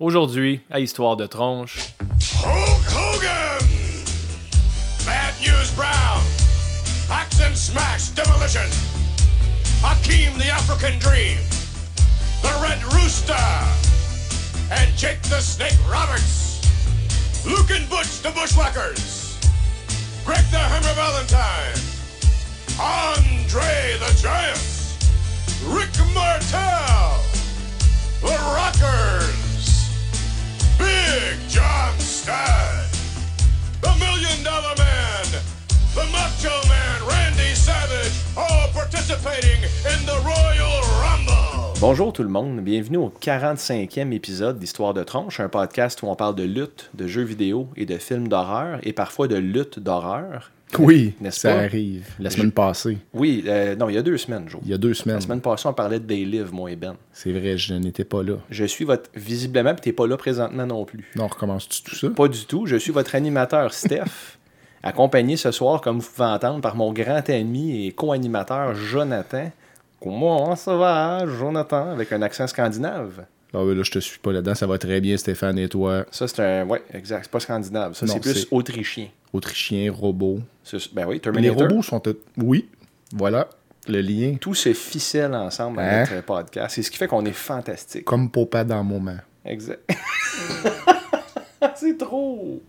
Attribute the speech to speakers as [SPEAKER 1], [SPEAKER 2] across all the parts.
[SPEAKER 1] Aujourd'hui, à Histoire de tronche.
[SPEAKER 2] Hulk Hogan! Bad News Brown! Axe and Smash Demolition! Hakeem the African Dream! The Red Rooster! And Jake the Snake Roberts! Luke and Butch the Bushwhackers! Greg the Hammer Valentine! Andre the Giant! Rick Martel! The Rockers! Big John! The Million Dollar Man! The Macho Man Randy Savage! All participating in the Royal Rumble!
[SPEAKER 1] Bonjour tout le monde, bienvenue au 45e épisode d'Histoire de tronche, un podcast où on parle de lutte, de jeux vidéo et de films d'horreur, et parfois de lutte d'horreur.
[SPEAKER 3] Oui,
[SPEAKER 1] N'est-ce
[SPEAKER 3] ça
[SPEAKER 1] pas?
[SPEAKER 3] arrive. La semaine passée,
[SPEAKER 1] Oui, euh, non, il y a deux semaines, Joe.
[SPEAKER 3] il y a deux
[SPEAKER 1] La
[SPEAKER 3] semaines.
[SPEAKER 1] semaine passée, on parlait de Day Live, moi et Ben.
[SPEAKER 3] C'est vrai, je n'étais pas là.
[SPEAKER 1] Je suis votre... Visiblement, puis t'es pas là présentement non plus.
[SPEAKER 3] Non, on recommence-tu tout ça?
[SPEAKER 1] Pas du tout. Je suis votre animateur, Steph, accompagné ce soir, comme vous pouvez entendre, par mon grand ami et co-animateur, Jonathan. Comment ça va, Jonathan, avec un accent scandinave?
[SPEAKER 3] Ah ouais, là, je te suis pas là-dedans. Ça va très bien, Stéphane et toi?
[SPEAKER 1] Ça, c'est un... Ouais, exact. C'est pas scandinave. Ça, c'est plus autrichien.
[SPEAKER 3] Autrichien, robot.
[SPEAKER 1] Ben oui,
[SPEAKER 3] Les
[SPEAKER 1] Terminator.
[SPEAKER 3] robots sont... Oui, voilà, le lien.
[SPEAKER 1] Tout se ficelle ensemble dans
[SPEAKER 3] Hein?
[SPEAKER 1] notre podcast. C'est ce qui fait qu'on est fantastique.
[SPEAKER 3] Comme Popa dans moment.
[SPEAKER 1] Exact. c'est trop.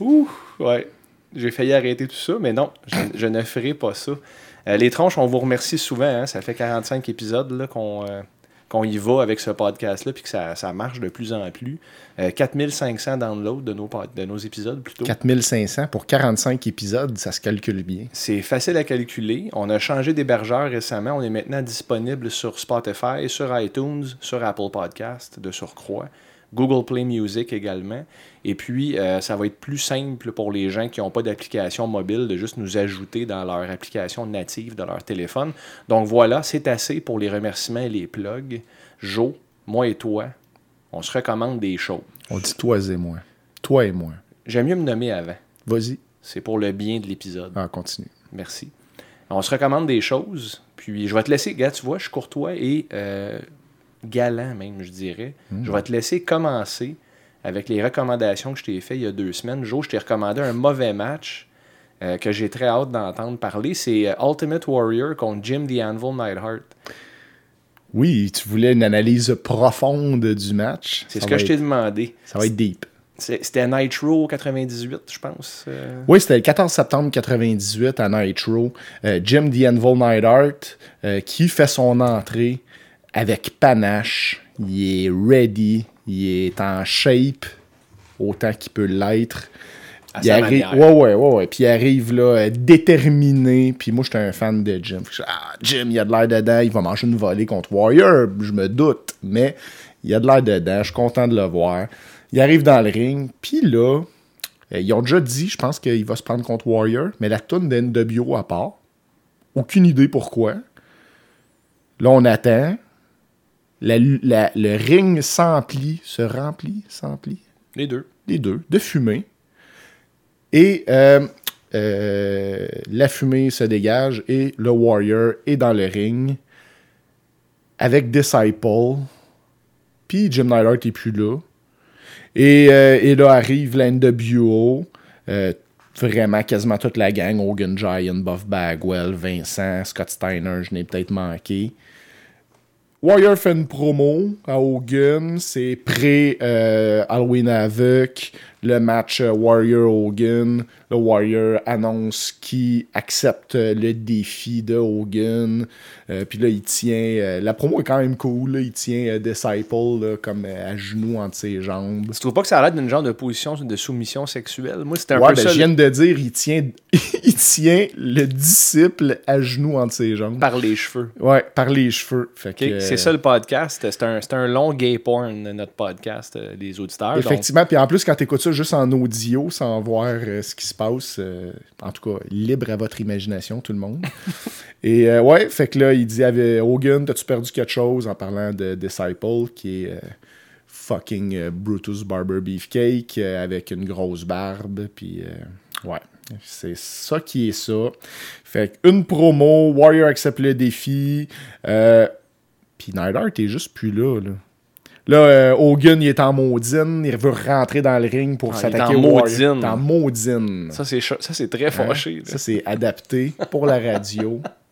[SPEAKER 1] Ouh, ouais. J'ai failli arrêter tout ça, mais non, je, je ne ferai pas ça. Euh, les tronches, on vous remercie souvent. hein. Ça fait 45 épisodes qu'on euh, qu'on y va avec ce podcast-là, puis que ça, ça marche de plus en plus. Euh, 4500 downloads de nos, pod- de nos épisodes, plutôt.
[SPEAKER 3] 4500 pour 45 épisodes, ça se calcule bien.
[SPEAKER 1] C'est facile à calculer. On a changé d'hébergeur récemment. On est maintenant disponible sur Spotify, sur iTunes, sur Apple Podcast de surcroît, Google Play Music également. Et puis, euh, ça va être plus simple pour les gens qui n'ont pas d'application mobile de juste nous ajouter dans leur application native de leur téléphone. Donc voilà, c'est assez pour les remerciements et les plugs. Joe, moi et toi, on se recommande des choses.
[SPEAKER 3] On dit toi et moi. Toi et moi.
[SPEAKER 1] J'aime mieux me nommer avant.
[SPEAKER 3] Vas-y.
[SPEAKER 1] C'est pour le bien de l'épisode.
[SPEAKER 3] Ah, continue.
[SPEAKER 1] Merci. On se recommande des choses, puis je vais te laisser, gars, tu vois, je suis courtois et euh, galant même, je dirais. Je vais te laisser commencer avec les recommandations que je t'ai fait il y a deux semaines. Joe, je t'ai recommandé un mauvais match euh, que j'ai très hâte d'entendre parler. C'est euh, Ultimate Warrior contre Jim the Anvil Neidhart.
[SPEAKER 3] Oui, tu voulais une analyse profonde du match.
[SPEAKER 1] C'est ce que je t'ai demandé.
[SPEAKER 3] Ça va être deep.
[SPEAKER 1] C'était Nitro 98, je pense. euh.
[SPEAKER 3] Oui, c'était le 14 septembre 98 à Nitro. Jim The Anvil euh, qui fait son entrée avec panache. Il est ready. Il est en shape autant qu'il peut l'être.
[SPEAKER 1] À
[SPEAKER 3] Il arrive, ouais, ouais, ouais, ouais. Puis il arrive là, euh, déterminé. Puis moi, j'étais un fan de Jim. Ah, Jim, il a de l'air dedans. Il va manger une volée contre Warrior. Je me doute. Mais il a de l'air dedans. Je suis content de le voir. Il arrive dans le ring. Puis là, euh, ils ont déjà dit, je pense qu'il va se prendre contre Warrior. Mais la toune d'NWO à part. Aucune idée pourquoi. Là, on attend. La- la- le ring s'emplit, se remplit, s'emplit
[SPEAKER 1] Les deux.
[SPEAKER 3] les deux, de fumée. Et euh, euh, la fumée se dégage et le Warrior est dans le ring avec Disciple. Puis Jim Neidhart est plus là. Et, euh, et là arrive la NWO. vraiment quasiment toute la gang. Hogan Giant, Buff Bagwell, Vincent, Scott Steiner, je n'ai peut-être manqué. Warrior fait une promo à Hogan. C'est pré-Halloween Havoc. Le match euh, Warrior-Hogan. Le Warrior annonce qu'il accepte le défi de Hogan. Euh, Puis là, il tient. euh, la promo est quand même cool. là. Il tient euh, Disciple là, comme à genoux entre ses jambes.
[SPEAKER 1] Tu trouves pas que ça a l'air d'une genre de position de soumission sexuelle? Moi, c'était un
[SPEAKER 3] Ouais,
[SPEAKER 1] peu
[SPEAKER 3] ben,
[SPEAKER 1] ça.
[SPEAKER 3] je viens de dire, il tient, il tient le disciple à genoux entre ses jambes.
[SPEAKER 1] Par les cheveux.
[SPEAKER 3] Ouais, par les cheveux.
[SPEAKER 1] C'est ça le podcast. C'est un, un long gay porn, notre podcast, les auditeurs. donc-
[SPEAKER 3] Effectivement, puis en plus, quand tu écoutes ça juste en audio, sans voir euh, ce qui se passe, euh, en tout cas, libre à votre imagination, tout le monde. Et euh, ouais, fait que là, il dit Hogan, t'as-tu perdu quelque chose? En parlant de Disciple, qui est fucking Brutus Barber Beefcake, avec une grosse barbe, puis ouais. C'est ça qui est ça. Fait une promo, Warrior accepte le défi. Euh, puis Neidhart est juste plus là, là. Là, euh, Hogan, il est en maudine. Il veut rentrer dans le ring pour
[SPEAKER 1] Ah,
[SPEAKER 3] s'attaquer
[SPEAKER 1] en
[SPEAKER 3] au
[SPEAKER 1] maudine.
[SPEAKER 3] En maudine.
[SPEAKER 1] Ça, c'est ça, c'est très fâché. là.
[SPEAKER 3] Ça, c'est adapté pour la radio.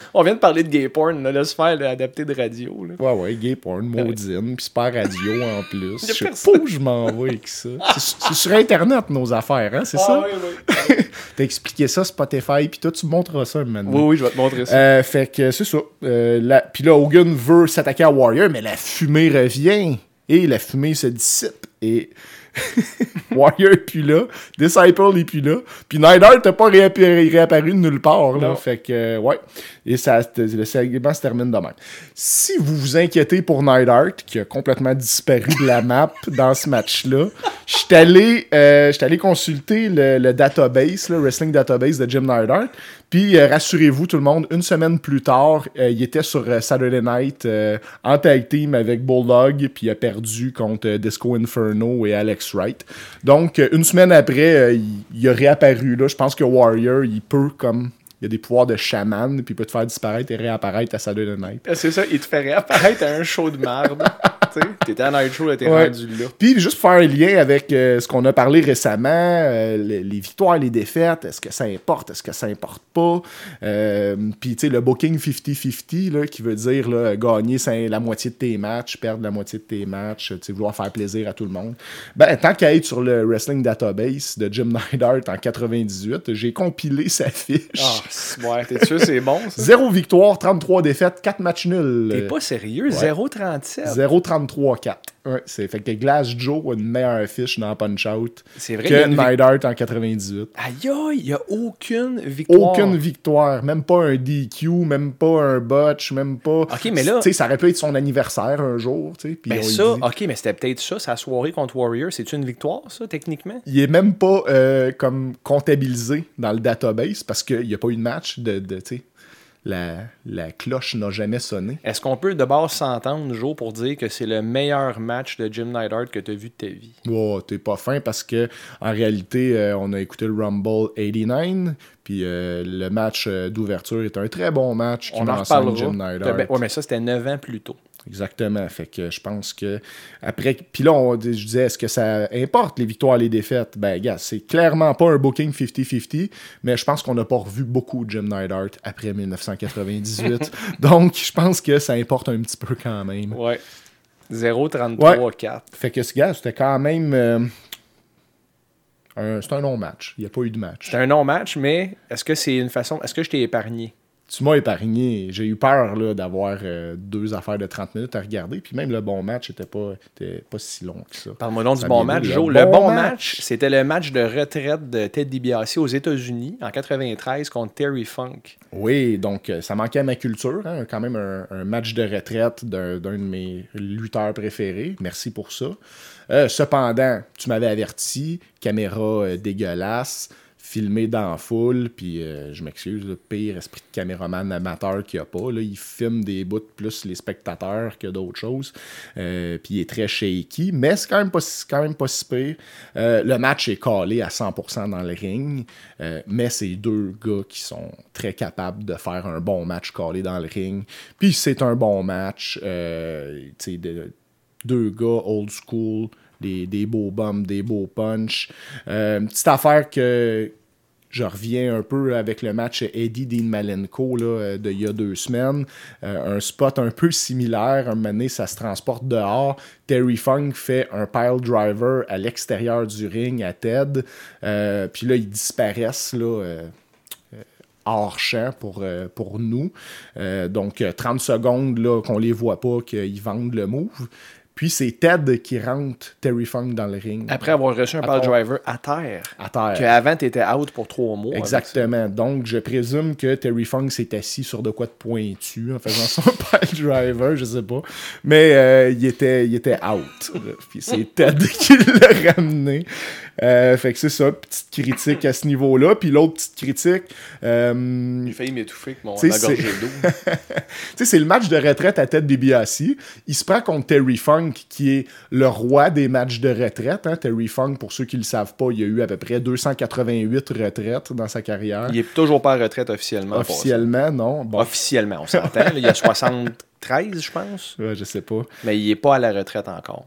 [SPEAKER 1] On vient de parler de gay porn, là, laisse faire l'adapté de radio. Là.
[SPEAKER 3] Ouais, ouais, gay porn, maudine, puis super radio en plus. Je sais pas où je m'en vais avec ça. C'est c'est sur Internet, nos affaires, hein, c'est ça?
[SPEAKER 1] Ah, oui, oui.
[SPEAKER 3] T'as expliqué ça, Spotify, puis toi, tu me montreras ça maintenant.
[SPEAKER 1] oui, oui, je vais te montrer ça.
[SPEAKER 3] Euh, fait que c'est ça. Euh, la- Puis là, Hogan veut s'attaquer à Warrior, mais la fumée revient. Et la fumée se dissipe. Et Warrior est plus là. Disciple est plus là. Puis Neidhart n'a pas réapparu, réapparu de nulle part. Là. Fait que, euh, ouais. Et ça, le segment se termine de même. Si vous vous inquiétez pour Neidhart, qui a complètement disparu de la map dans ce match-là, je suis allé, euh, allé consulter le, database, le wrestling database de Jim Neidhart. Puis euh, rassurez-vous, tout le monde, une semaine plus tard, euh, il était sur Saturday Night en tag team avec Bulldog, puis il a perdu contre Disco Inferno et Alex Wright. Donc, une semaine après, il, il a réapparu là. Je pense que Warrior, il peut comme. Il a des pouvoirs de chaman, puis il peut te faire disparaître et réapparaître à Saturday Night.
[SPEAKER 1] Ah, C'est ça, il te fait réapparaître à un show de merde. t'étais à Night Show, là, t'es
[SPEAKER 3] Ouais.
[SPEAKER 1] rendu là.
[SPEAKER 3] Puis juste pour faire un lien avec euh, ce qu'on a parlé récemment, euh, les, les victoires, les défaites, est-ce que ça importe, est-ce que ça importe pas? Euh, Puis tu sais, le booking 50-50, là, qui veut dire là, gagner la moitié de tes matchs, perdre la moitié de tes matchs, vouloir faire plaisir à tout le monde. Ben, tant qu'à être sur le Wrestling Database de Jim Neidhart en 98, j'ai compilé sa fiche.
[SPEAKER 1] Ah, ouais, t'es sûr c'est bon, ça?
[SPEAKER 3] Zéro victoire, 33 défaites, 4 matchs nuls.
[SPEAKER 1] T'es pas sérieux? 0,37?
[SPEAKER 3] 0,33-4. Ouais, c'est fait que Glass Joe a une meilleure fiche dans Punch-Out
[SPEAKER 1] C'est vrai
[SPEAKER 3] que
[SPEAKER 1] une
[SPEAKER 3] Neidhart en 98.
[SPEAKER 1] Aïe, il y a aucune victoire.
[SPEAKER 3] Aucune victoire, même pas un DQ, même pas un botch, même pas.
[SPEAKER 1] Ok, mais là-
[SPEAKER 3] Tu sais, ça aurait pu être son anniversaire un jour, tu sais. puis
[SPEAKER 1] Ben ça,
[SPEAKER 3] dit-
[SPEAKER 1] ok, mais c'était peut-être ça, sa soirée contre Warrior. C'est-tu une victoire, ça, techniquement?
[SPEAKER 3] Il est même pas euh, comme comptabilisé dans le database parce qu'il n'y a pas eu de match de. de tu sais, la, la cloche n'a jamais sonné.
[SPEAKER 1] Est-ce qu'on peut de base s'entendre, Joe, pour dire que c'est le meilleur match de Jim Neidhart que t'as vu de ta vie?
[SPEAKER 3] Oh, t'es pas fin parce que en réalité, euh, on a écouté le Rumble 89, puis euh, le match euh, d'ouverture est un très bon match qui
[SPEAKER 1] On en
[SPEAKER 3] mentionne
[SPEAKER 1] reparlera.
[SPEAKER 3] Jim Neidhart.
[SPEAKER 1] ben, ouais, mais ça, c'était 9 ans plus tôt.
[SPEAKER 3] Exactement. Fait que je pense que après. Puis là, on, je disais, est-ce que ça importe les victoires les défaites? Ben, gars, c'est clairement pas un booking 50-50, mais je pense qu'on n'a pas revu beaucoup de Jim Neidhart après 1998. Donc, je pense que ça importe un petit peu quand même.
[SPEAKER 1] Ouais. 0,33-4.
[SPEAKER 3] Fait que ce gars, c'était quand même. euh, un- c'est un long match. Il n'y a pas eu de match.
[SPEAKER 1] C'était un non-match, mais est-ce que c'est une façon. Est-ce que je t'ai épargné?
[SPEAKER 3] Tu m'as épargné. J'ai eu peur d'avoir euh, deux affaires de 30 minutes à regarder. Puis même le bon match n'était pas, était pas si long que ça.
[SPEAKER 1] Parle-moi donc du bon match, Joe?
[SPEAKER 3] le bon
[SPEAKER 1] bon
[SPEAKER 3] match?
[SPEAKER 1] match, c'était le match de retraite de Ted DiBiase aux États-Unis en 93 contre Terry Funk.
[SPEAKER 3] Oui, donc euh, ça manquait à ma culture. hein, quand même un, un match de retraite d'un d'un de mes lutteurs préférés. Merci pour ça. Euh, cependant, tu m'avais averti, caméra euh, dégueulasse, filmé dans la foule, puis euh, je m'excuse, le pire esprit de caméraman amateur qu'il n'y a pas. Là, il filme des bouts plus les spectateurs que d'autres choses. Euh, puis il est très shaky, mais c'est quand même pas, quand même pas si pire. Euh, le match est calé à 100% dans le ring, mais c'est deux gars qui sont très capables de faire un bon match calé dans le ring. Puis c'est un bon match. deux gars old school, des, des beaux bums, des beaux punch. Petite affaire que je reviens un peu avec le match Eddie Dean Malenko là, euh, de il y a deux semaines. Euh, un spot un peu similaire. Un moment ça se transporte dehors. Terry Funk fait un pile driver à l'extérieur du ring à Ted. Euh, Puis là, ils disparaissent. Là, hors champ pour, nous. Donc, euh, 30 secondes là, qu'on les voit pas, qu'ils vendent le move. Puis c'est Ted qui rentre Terry Funk dans le ring.
[SPEAKER 1] Après avoir reçu un pile driver à terre.
[SPEAKER 3] À terre.
[SPEAKER 1] Que avant, t'étais out pour trois mois.
[SPEAKER 3] Exactement. Donc, je présume que Terry Funk s'est assis sur de quoi de pointu en faisant son pile driver, je sais pas. Mais euh, il, était, il était out. Puis c'est Ted qui l'a ramené. Euh, fait que c'est ça, petite critique à ce niveau-là. Puis l'autre petite critique, euh,
[SPEAKER 1] J'ai failli m'étouffer avec mon gorgée d'eau.
[SPEAKER 3] tu sais, c'est le match de retraite à tête DiBiase. Il se prend contre Terry Funk, qui est le roi des matchs de retraite. hein. Terry Funk, pour ceux qui ne le savent pas, il y a eu à peu près 288 retraites dans sa carrière.
[SPEAKER 1] Il est toujours pas en retraite officiellement.
[SPEAKER 3] Officiellement, non. Bon,
[SPEAKER 1] Officiellement, on s'entend. Il y a 60 13, je pense.
[SPEAKER 3] Ouais, je sais pas.
[SPEAKER 1] Mais il est pas à la retraite encore.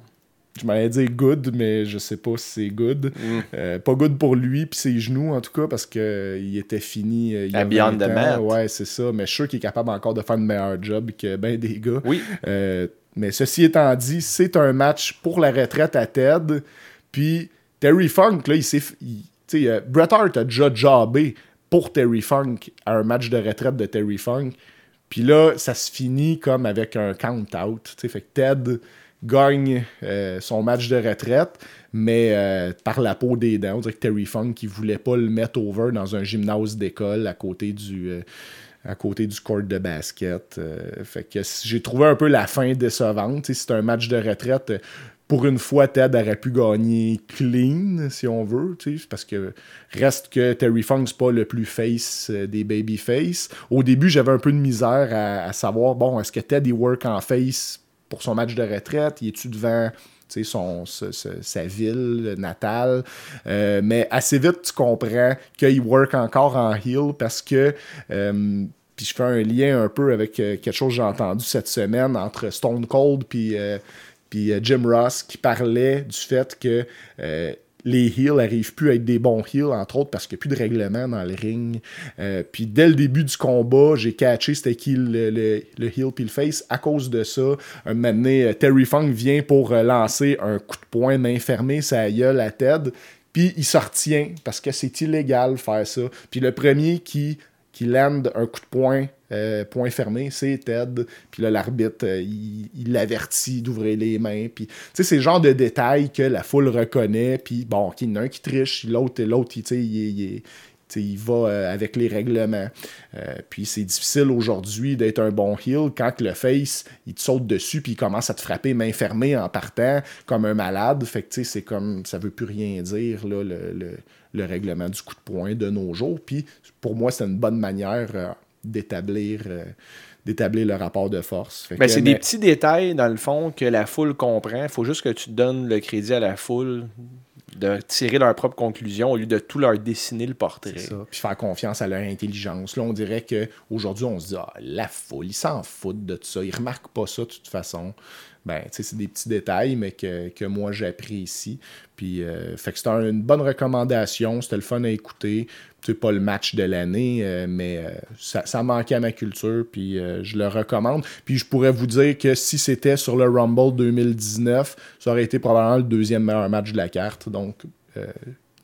[SPEAKER 3] Je m'allais dire good, mais je sais pas si c'est good.
[SPEAKER 1] Mm.
[SPEAKER 3] Euh, pas good pour lui puis ses genoux en tout cas parce que euh, était fini euh, il a
[SPEAKER 1] À Beyond
[SPEAKER 3] 20
[SPEAKER 1] the. Mat.
[SPEAKER 3] Ouais, c'est ça, mais je suis sûr qu'il est capable encore de faire un meilleur job que ben des gars.
[SPEAKER 1] Oui.
[SPEAKER 3] Euh, mais ceci étant dit, c'est un match pour la retraite à Ted. Puis Terry Funk, là, il s'est. tu sais, Bret Hart a déjà jobé pour Terry Funk à un match de retraite de Terry Funk. Puis là, ça se finit comme avec un count-out. tu sais. Fait que Ted gagne euh, son match de retraite, mais euh, par la peau des dents. On dirait que Terry Funk, il voulait pas le mettre over dans un gymnase d'école à côté du. euh, court de basket. Fait que j'ai trouvé un peu la fin décevante. C'est un match de retraite. Pour une fois, Ted aurait pu gagner clean, si on veut, parce que reste que Terry Funk, c'est pas le plus face des babyface. Au début, j'avais un peu de misère à, à savoir, bon, est-ce que Ted, il work en face pour son match de retraite? Il est-tu devant son, ce- ce- sa ville natale? Euh, mais assez vite, tu comprends qu'il work encore en heel parce que. euh, puis je fais un lien un peu avec euh, quelque chose que j'ai entendu cette semaine entre Stone Cold puis, puis Jim Ross qui parlait du fait que les heels n'arrivent plus à être des bons heels, entre autres parce qu'il n'y a plus de règlement dans le ring. Euh, puis dès le début du combat, j'ai catché c'était le, le, le heel puis le face. À cause de ça, un moment donné, euh, Terry Funk vient pour euh, lancer un coup de poing main fermée, sa gueule à Ted. Puis il se retient parce que c'est illégal faire ça. Puis le premier qui, qui lande un coup de poing, euh, point fermé, c'est Ted. Puis là, l'arbitre, euh, il il l'avertit d'ouvrir les mains. Puis, tu sais, c'est le genre de détails que la foule reconnaît. Puis, bon, qu'il y en a un qui triche, l'autre, l'autre, il, il, il il va euh, avec les règlements. Puis c'est difficile aujourd'hui d'être un bon heel quand le face, il te saute dessus puis il commence à te frapper main fermée en partant comme un malade. Fait que tu sais, c'est comme, ça veut plus rien dire, le, le- le règlement du coup de poing de nos jours. Puis pour moi, c'est une bonne manière d'établir euh, d'établir le rapport de force.
[SPEAKER 1] Ben, c'est
[SPEAKER 3] mais-
[SPEAKER 1] des petits détails, dans le fond, que la foule comprend. Il faut juste que tu donnes le crédit à la foule de tirer leur propre conclusion au lieu de tout leur dessiner le portrait.
[SPEAKER 3] Ça. Puis faire confiance à leur intelligence. Là, on dirait qu'aujourd'hui, on se dit, ah, la foule, ils s'en foutent de tout ça. Ils remarquent pas ça de toute façon. Ben, c'est des petits détails, mais que, que moi, j'apprécie. Puis, euh, fait que c'était une bonne recommandation. C'était le fun à écouter. C'est pas le match de l'année, euh, mais euh, ça, ça manquait à ma culture, puis je le recommande. Puis je pourrais vous dire que si c'était sur le Rumble 2019, ça aurait été probablement le deuxième meilleur match de la carte. Donc,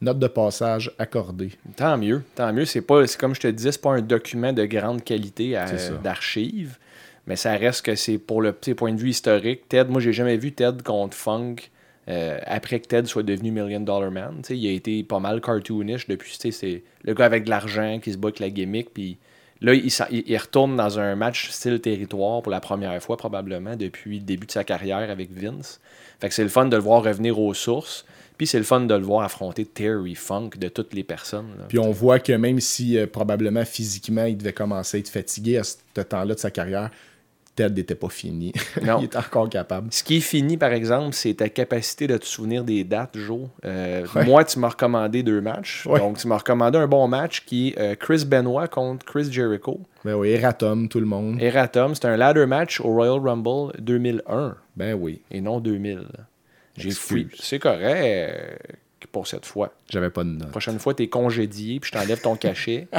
[SPEAKER 3] note de passage accordée.
[SPEAKER 1] Tant mieux, tant mieux. C'est pas, c'est comme je te disais, c'est pas un document de grande qualité d'archives, mais ça reste que c'est pour le petit point de vue historique. Ted, moi j'ai jamais vu Ted contre Funk euh, après que Ted soit devenu Million Dollar Man. Il a été pas mal cartoonish depuis. C'est le gars avec de l'argent qui se bat avec la gimmick, puis là il, il- retourne dans un match style territoire pour la première fois probablement depuis le début de sa carrière avec Vince. Fait que c'est le fun de le voir revenir aux sources. Puis c'est le fun de le voir affronter Terry Funk de toutes les personnes.
[SPEAKER 3] Puis on voit que même si euh, probablement physiquement il devait commencer à être fatigué à ce temps-là de sa carrière, Ted n'était pas fini.
[SPEAKER 1] Non.
[SPEAKER 3] il était encore capable.
[SPEAKER 1] Ce qui est fini, par exemple, c'est ta capacité de te souvenir des dates, Joe. Euh,
[SPEAKER 3] Ouais.
[SPEAKER 1] Moi, tu m'as recommandé deux matchs.
[SPEAKER 3] Ouais.
[SPEAKER 1] Donc, tu m'as recommandé un bon match qui est euh, Chris Benoit contre Chris Jericho.
[SPEAKER 3] Ben oui, Eratom, tout le monde.
[SPEAKER 1] Eratom, c'est un ladder match au Royal Rumble 2001
[SPEAKER 3] Ben oui,
[SPEAKER 1] et non 2000. J'ai fouillé. C'est correct pour cette fois.
[SPEAKER 3] j'avais pas de notes.
[SPEAKER 1] La prochaine fois, tu es congédié puis je t'enlève ton cachet.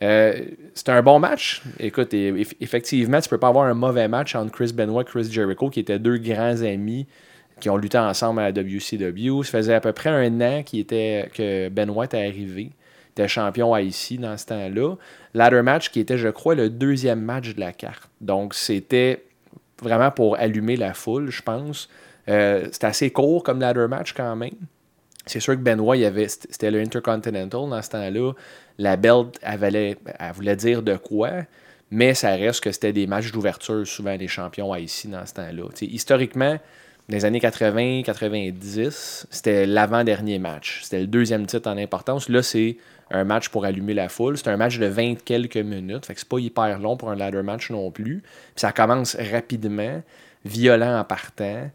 [SPEAKER 1] Euh, c'est un bon match. Écoute, effectivement, tu peux pas avoir un mauvais match entre Chris Benoit et Chris Jericho, qui étaient deux grands amis qui ont lutté ensemble à la WCW. Ça faisait à peu près un an qu'il était, que Benoit était arrivé. Il était champion IC dans ce temps-là. Ladder match qui était, je crois, le deuxième match de la carte. Donc, c'était vraiment pour allumer la foule, je pense. Euh, c'était assez court comme ladder match quand même. C'est sûr que Benoit, il avait, c'était le Intercontinental dans ce temps-là. La belt, elle, valait- elle voulait dire de quoi, mais ça reste que c'était des matchs d'ouverture, souvent les champions ici dans ce temps-là. Historiquement, dans les années 80-90, c'était l'avant-dernier match. C'était le deuxième titre en importance. Là, c'est un match pour allumer la foule. C'est un match de 20 quelques minutes. C'est pas hyper long pour un ladder match non plus. Ça commence rapidement, violent en partant.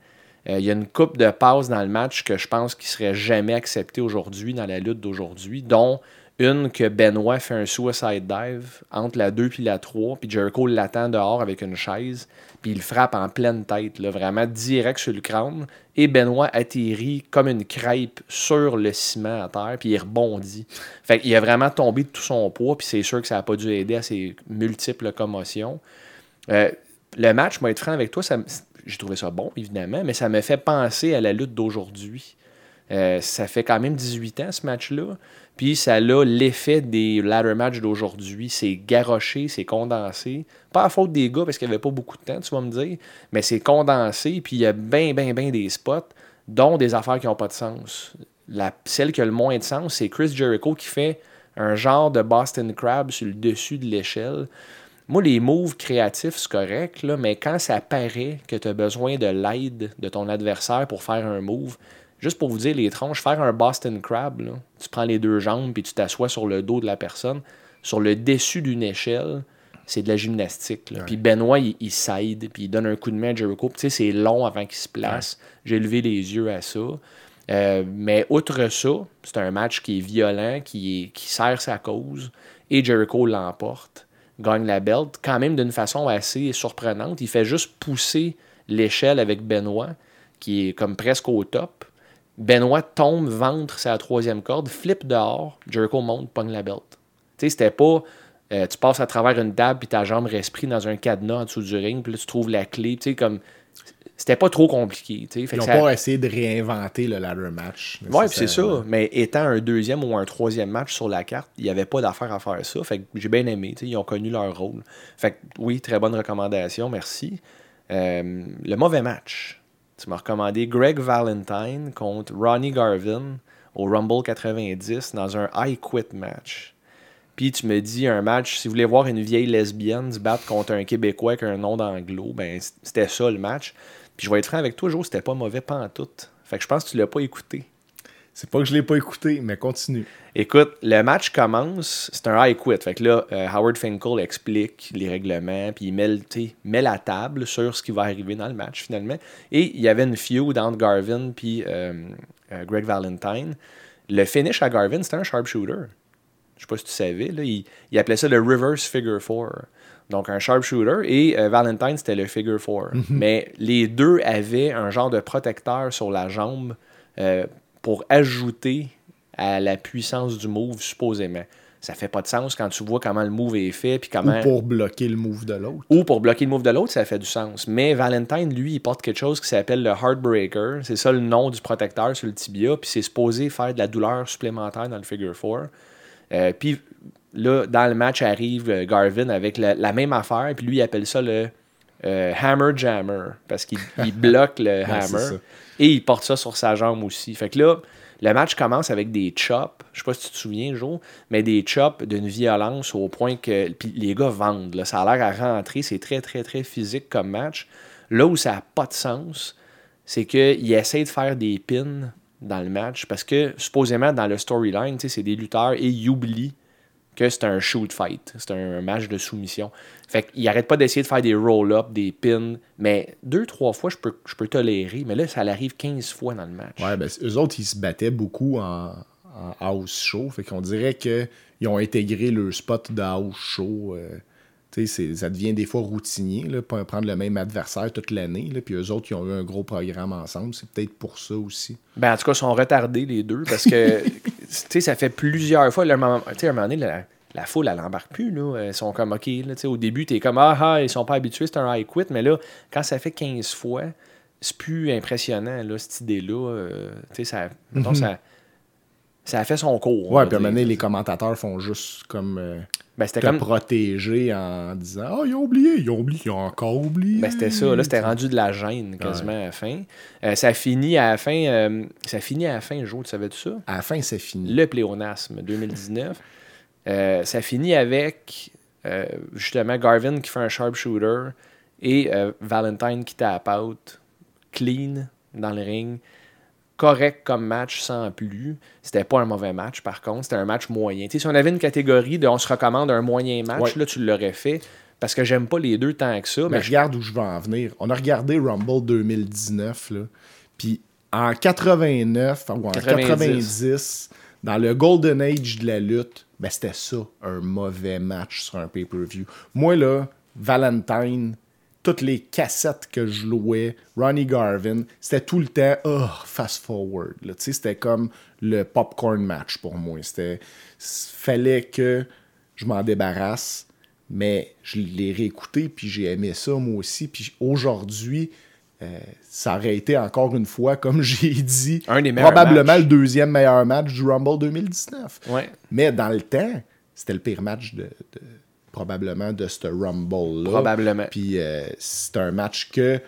[SPEAKER 1] Euh, Il y a une coupe de passes dans le match que je pense qui serait jamais acceptée aujourd'hui dans la lutte d'aujourd'hui, dont Une que Benoit fait un suicide dive entre la 2 puis la 3, puis Jericho l'attend dehors avec une chaise, puis il frappe en pleine tête, là, vraiment direct sur le crâne. Et Benoit atterrit comme une crêpe sur le ciment à terre, puis il rebondit. Fait qu'il a vraiment tombé de tout son poids, puis c'est sûr que ça n'a pas dû aider à ses multiples commotions. Euh, le match, moi, être franc avec toi, ça j'ai trouvé ça bon, évidemment, mais ça me fait penser à la lutte d'aujourd'hui. Euh, ça fait quand même 18 ans, ce match-là. Puis ça a l'effet des ladder matchs d'aujourd'hui. C'est garoché, c'est condensé. Pas à faute des gars, parce qu'il n'y avait pas beaucoup de temps, tu vas me dire. Mais c'est condensé, puis il y a bien, bien, bien des spots, dont des affaires qui n'ont pas de sens. La, celle qui a le moins de sens, c'est Chris Jericho qui fait un genre de Boston Crab sur le dessus de l'échelle. Moi, les moves créatifs, c'est correct, là, mais quand ça paraît que tu as besoin de l'aide de ton adversaire pour faire un move, juste pour vous dire les tronches, faire un Boston Crab, là, tu prends les deux jambes puis tu t'assois sur le dos de la personne, sur le dessus d'une échelle, c'est de la gymnastique. là. Puis Benoît, il, il s'aide, puis il donne un coup de main à Jericho. Puis Tu sais, c'est long avant qu'il se place. J'ai levé les yeux à ça. Euh, mais outre ça, c'est un match qui est violent, qui, est, qui sert sa cause. Et Jericho l'emporte, gagne la belt, quand même d'une façon assez surprenante. Il fait juste pousser l'échelle avec Benoît, qui est comme presque au top. Benoît tombe ventre sa troisième corde, flippe dehors, Jericho monte, pogne la belt. Tu sais, c'était pas euh, tu passes à travers une table puis ta jambe reste prise dans un cadenas en dessous du ring, puis là tu trouves la clé, tu sais, comme c'était pas trop compliqué. Fait
[SPEAKER 3] Ils n'ont
[SPEAKER 1] ça-
[SPEAKER 3] pas essayé de réinventer le ladder match.
[SPEAKER 1] Puis c'est ça. Mais étant un deuxième ou un troisième match sur la carte, il n'y avait pas d'affaire à faire ça. Fait que j'ai bien aimé. Ils ont connu leur rôle. Fait que oui, très bonne recommandation. Merci. Euh, le mauvais match. Tu m'as recommandé Greg Valentine contre Ronnie Garvin au Rumble 90 dans un I Quit match. Puis tu me dis un match, si vous voulez voir une vieille lesbienne se battre contre un Québécois avec un nom d'anglo, ben c'était ça le match. Puis je vais être franc avec toi, Joe, c'était pas mauvais pantoute. Fait que je pense que tu l'as pas écouté.
[SPEAKER 3] C'est pas que je l'ai pas écouté, mais continue.
[SPEAKER 1] Écoute, le match commence, c'est un high quit. Fait que là, euh, Howard Finkel explique les règlements, puis il met, le- met la table sur ce qui va arriver dans le match finalement. Et il y avait une feud entre Garvin puis euh, euh, Greg Valentine. Le finish à Garvin, c'était un sharpshooter. Je sais pas si tu savais, là, il, il appelait ça le reverse figure four. Donc un sharpshooter et euh, Valentine, c'était le figure four. Mais les deux avaient un genre de protecteur sur la jambe euh, pour ajouter à la puissance du move, supposément. Ça fait pas de sens quand tu vois comment le move est fait, puis
[SPEAKER 3] Ou
[SPEAKER 1] comment
[SPEAKER 3] pour bloquer le move de l'autre.
[SPEAKER 1] ou pour bloquer le move de l'autre, ça fait du sens. Mais Valentine, lui, il porte quelque chose qui s'appelle le Heartbreaker. C'est ça le nom du protecteur sur le tibia. Puis c'est supposé faire de la douleur supplémentaire dans le figure four. Euh, puis là, dans le match arrive euh, Garvin avec la, la même affaire. Puis lui, il appelle ça le euh, Hammer Jammer. Parce qu'il il bloque le
[SPEAKER 3] Ouais,
[SPEAKER 1] hammer. Et il porte ça sur sa jambe aussi. Fait que là, le match commence avec des chops. Je sais pas si tu te souviens, Jo, mais des chops d'une violence au point que. Puis les gars vendent. là. Ça a l'air à rentrer. C'est très, très, très physique comme match. Là où ça n'a pas de sens, c'est qu'ils essaient de faire des pins dans le match parce que supposément dans le storyline, c'est des lutteurs et ils oublient que c'est un shoot fight. C'est un match de soumission. Fait qu'ils arrêtent pas d'essayer de faire des roll-up, des pins. Mais deux, trois fois, je peux, je peux tolérer. Mais là, ça l'arrive 15 fois dans le match.
[SPEAKER 3] Ouais, ben, eux autres, ils se battaient beaucoup en, en house show. Fait qu'on dirait qu'ils ont intégré le spot de house show. euh, tu sais, c'est- ça devient des fois routinier, là, prendre le même adversaire toute l'année. Puis eux autres, ils ont eu un gros programme ensemble. C'est peut-être pour ça aussi.
[SPEAKER 1] Ben, en tout cas, ils sont retardés les deux parce que sais, ça fait plusieurs fois. Là, un moment, tu un moment donné, la, la foule, elle n'embarque plus. Là. Ils sont comme, OK, là, tu au début, tu es comme, ah, ah, ils sont pas habitués, c'est un high quit. Mais là, quand ça fait 15 fois, c'est plus impressionnant, là, cette idée-là. euh, tu sais, ça, mettons, ça, ça a fait son cours.
[SPEAKER 3] Ouais, puis à un moment donné, les commentateurs font juste comme euh,
[SPEAKER 1] Ben, c'était comme.
[SPEAKER 3] protéger en disant Ah, ils ont oublié, ils ont oublié, ils ont encore oublié.
[SPEAKER 1] Ben, c'était ça, là, c'était rendu de la gêne quasiment à la fin. Euh, ça finit à la fin, euh, ça finit à la fin, jour, tu savais-tu ça?
[SPEAKER 3] À la fin, c'est fini.
[SPEAKER 1] le pléonasme 2019. Euh, ça finit avec euh, justement Garvin qui fait un sharpshooter et euh, Valentine qui tape out clean dans le ring. Correct comme match sans plus. C'était pas un mauvais match par contre, c'était un match moyen. Si on avait une catégorie de on se recommande un moyen match,
[SPEAKER 3] Ouais.
[SPEAKER 1] là tu l'aurais fait parce que j'aime pas les deux tant que ça.
[SPEAKER 3] Mais
[SPEAKER 1] Mais je-
[SPEAKER 3] regarde où je veux en venir. On a regardé Rumble 2019, là. Puis en 89 ou en
[SPEAKER 1] 90.
[SPEAKER 3] 90, dans le golden age de la lutte, ben c'était ça, un mauvais match sur un pay-per-view. Moi, là, Valentine, toutes les cassettes que je louais, Ronnie Garvin, c'était tout le temps, oh, fast forward. C'était comme le popcorn match pour moi. C'était, fallait que je m'en débarrasse, mais je l'ai réécouté, puis j'ai aimé ça moi aussi. Puis aujourd'hui, euh, ça aurait été encore une fois, comme j'ai dit,
[SPEAKER 1] Un des meilleurs
[SPEAKER 3] probablement
[SPEAKER 1] matchs.
[SPEAKER 3] le deuxième meilleur match du Rumble 2019.
[SPEAKER 1] Ouais.
[SPEAKER 3] Mais dans le temps, c'était le pire match de, de- probablement de ce Rumble-là.
[SPEAKER 1] Probablement.
[SPEAKER 3] Puis euh, c'est un match que,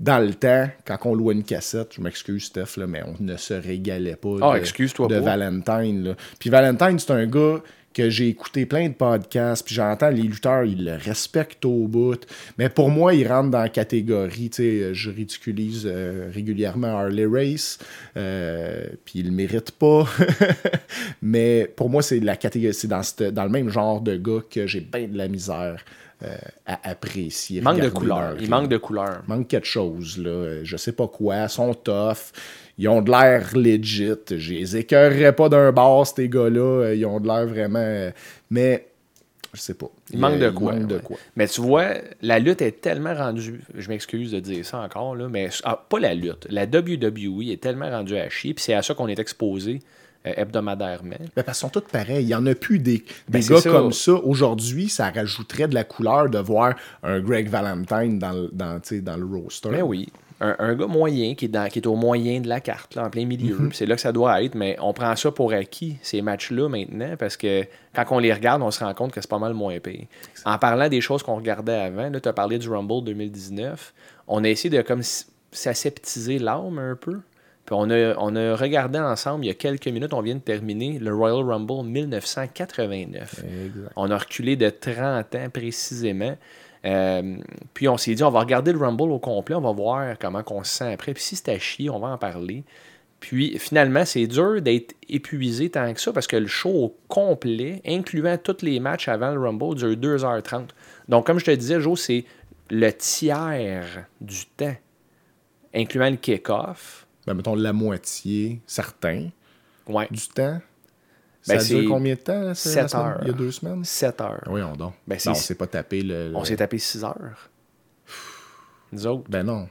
[SPEAKER 3] dans le temps, quand on louait une cassette, je m'excuse Steph, là, mais on ne se régalait pas
[SPEAKER 1] Ah,
[SPEAKER 3] de, de. Valentine. là. Puis Valentine, c'est un gars que j'ai écouté plein de podcasts, puis j'entends les lutteurs, ils le respectent au bout. Mais pour moi, il rentre dans la catégorie, tu sais, je ridiculise euh, régulièrement Harley Race, euh, puis il le mérite pas. Mais pour moi, c'est la catégorie, c'est dans, dans le même genre de gars que j'ai bien de la misère euh, à apprécier.
[SPEAKER 1] Il manque de couleur.
[SPEAKER 3] leur
[SPEAKER 1] Il manque de couleur.
[SPEAKER 3] manque quelque chose, là. Je sais pas quoi. Ils sont tough. Ils ont de l'air legit. Je les écœurerais pas d'un bar, ces gars-là. Ils ont de l'air vraiment. euh, Mais, je sais pas.
[SPEAKER 1] Il manque de quoi.
[SPEAKER 3] manque de quoi.
[SPEAKER 1] Mais tu vois, la lutte est tellement rendue. Je m'excuse de dire ça encore, là, mais ah, pas la lutte. La WWE est tellement rendue à chier, puis c'est à ça qu'on est exposé euh, hebdomadairement.
[SPEAKER 3] Ben, parce qu'ils sont tous pareils. Il n'y en a plus des, des
[SPEAKER 1] Ben,
[SPEAKER 3] gars
[SPEAKER 1] ça.
[SPEAKER 3] comme ça. Aujourd'hui, ça rajouterait de la couleur de voir un Greg Valentine dans, le- dans, le roster.
[SPEAKER 1] Mais oui. Un, un gars moyen qui est, dans, qui est au moyen de la carte, là, en plein milieu.
[SPEAKER 3] Mhm.
[SPEAKER 1] C'est là que ça doit être, mais on prend ça pour acquis, ces matchs-là, maintenant, parce que quand on les regarde, on se rend compte que c'est pas mal moins payé. En parlant des choses qu'on regardait avant, tu as parlé du Rumble 2019, on a essayé de comme s'aseptiser l'âme un peu. Puis on a, on a regardé ensemble, il y a quelques minutes, on vient de terminer le Royal Rumble 1989.
[SPEAKER 3] Exact.
[SPEAKER 1] On a reculé de 30 ans précisément. Euh, puis on s'est dit, on va regarder le Rumble au complet, on va voir comment on se sent après. Puis si c'est à chier, on va en parler. Puis finalement, c'est dur d'être épuisé tant que ça parce que le show au complet, incluant tous les matchs avant le Rumble, dure 2h30. Donc, comme je te disais, Joe, c'est le tiers du temps, incluant le kick-off.
[SPEAKER 3] Ben, mettons la moitié, certains,
[SPEAKER 1] Ouais,
[SPEAKER 3] du temps. Ça
[SPEAKER 1] Ben, c'est
[SPEAKER 3] combien de temps? la semaine?
[SPEAKER 1] heures.
[SPEAKER 3] Il y a deux semaines?
[SPEAKER 1] 7 heures.
[SPEAKER 3] Oui, on donc.
[SPEAKER 1] Ben, c'est-
[SPEAKER 3] non, on s'est pas tapé le. le-
[SPEAKER 1] On s'est tapé 6 heures. Nous autres.
[SPEAKER 3] Ben non.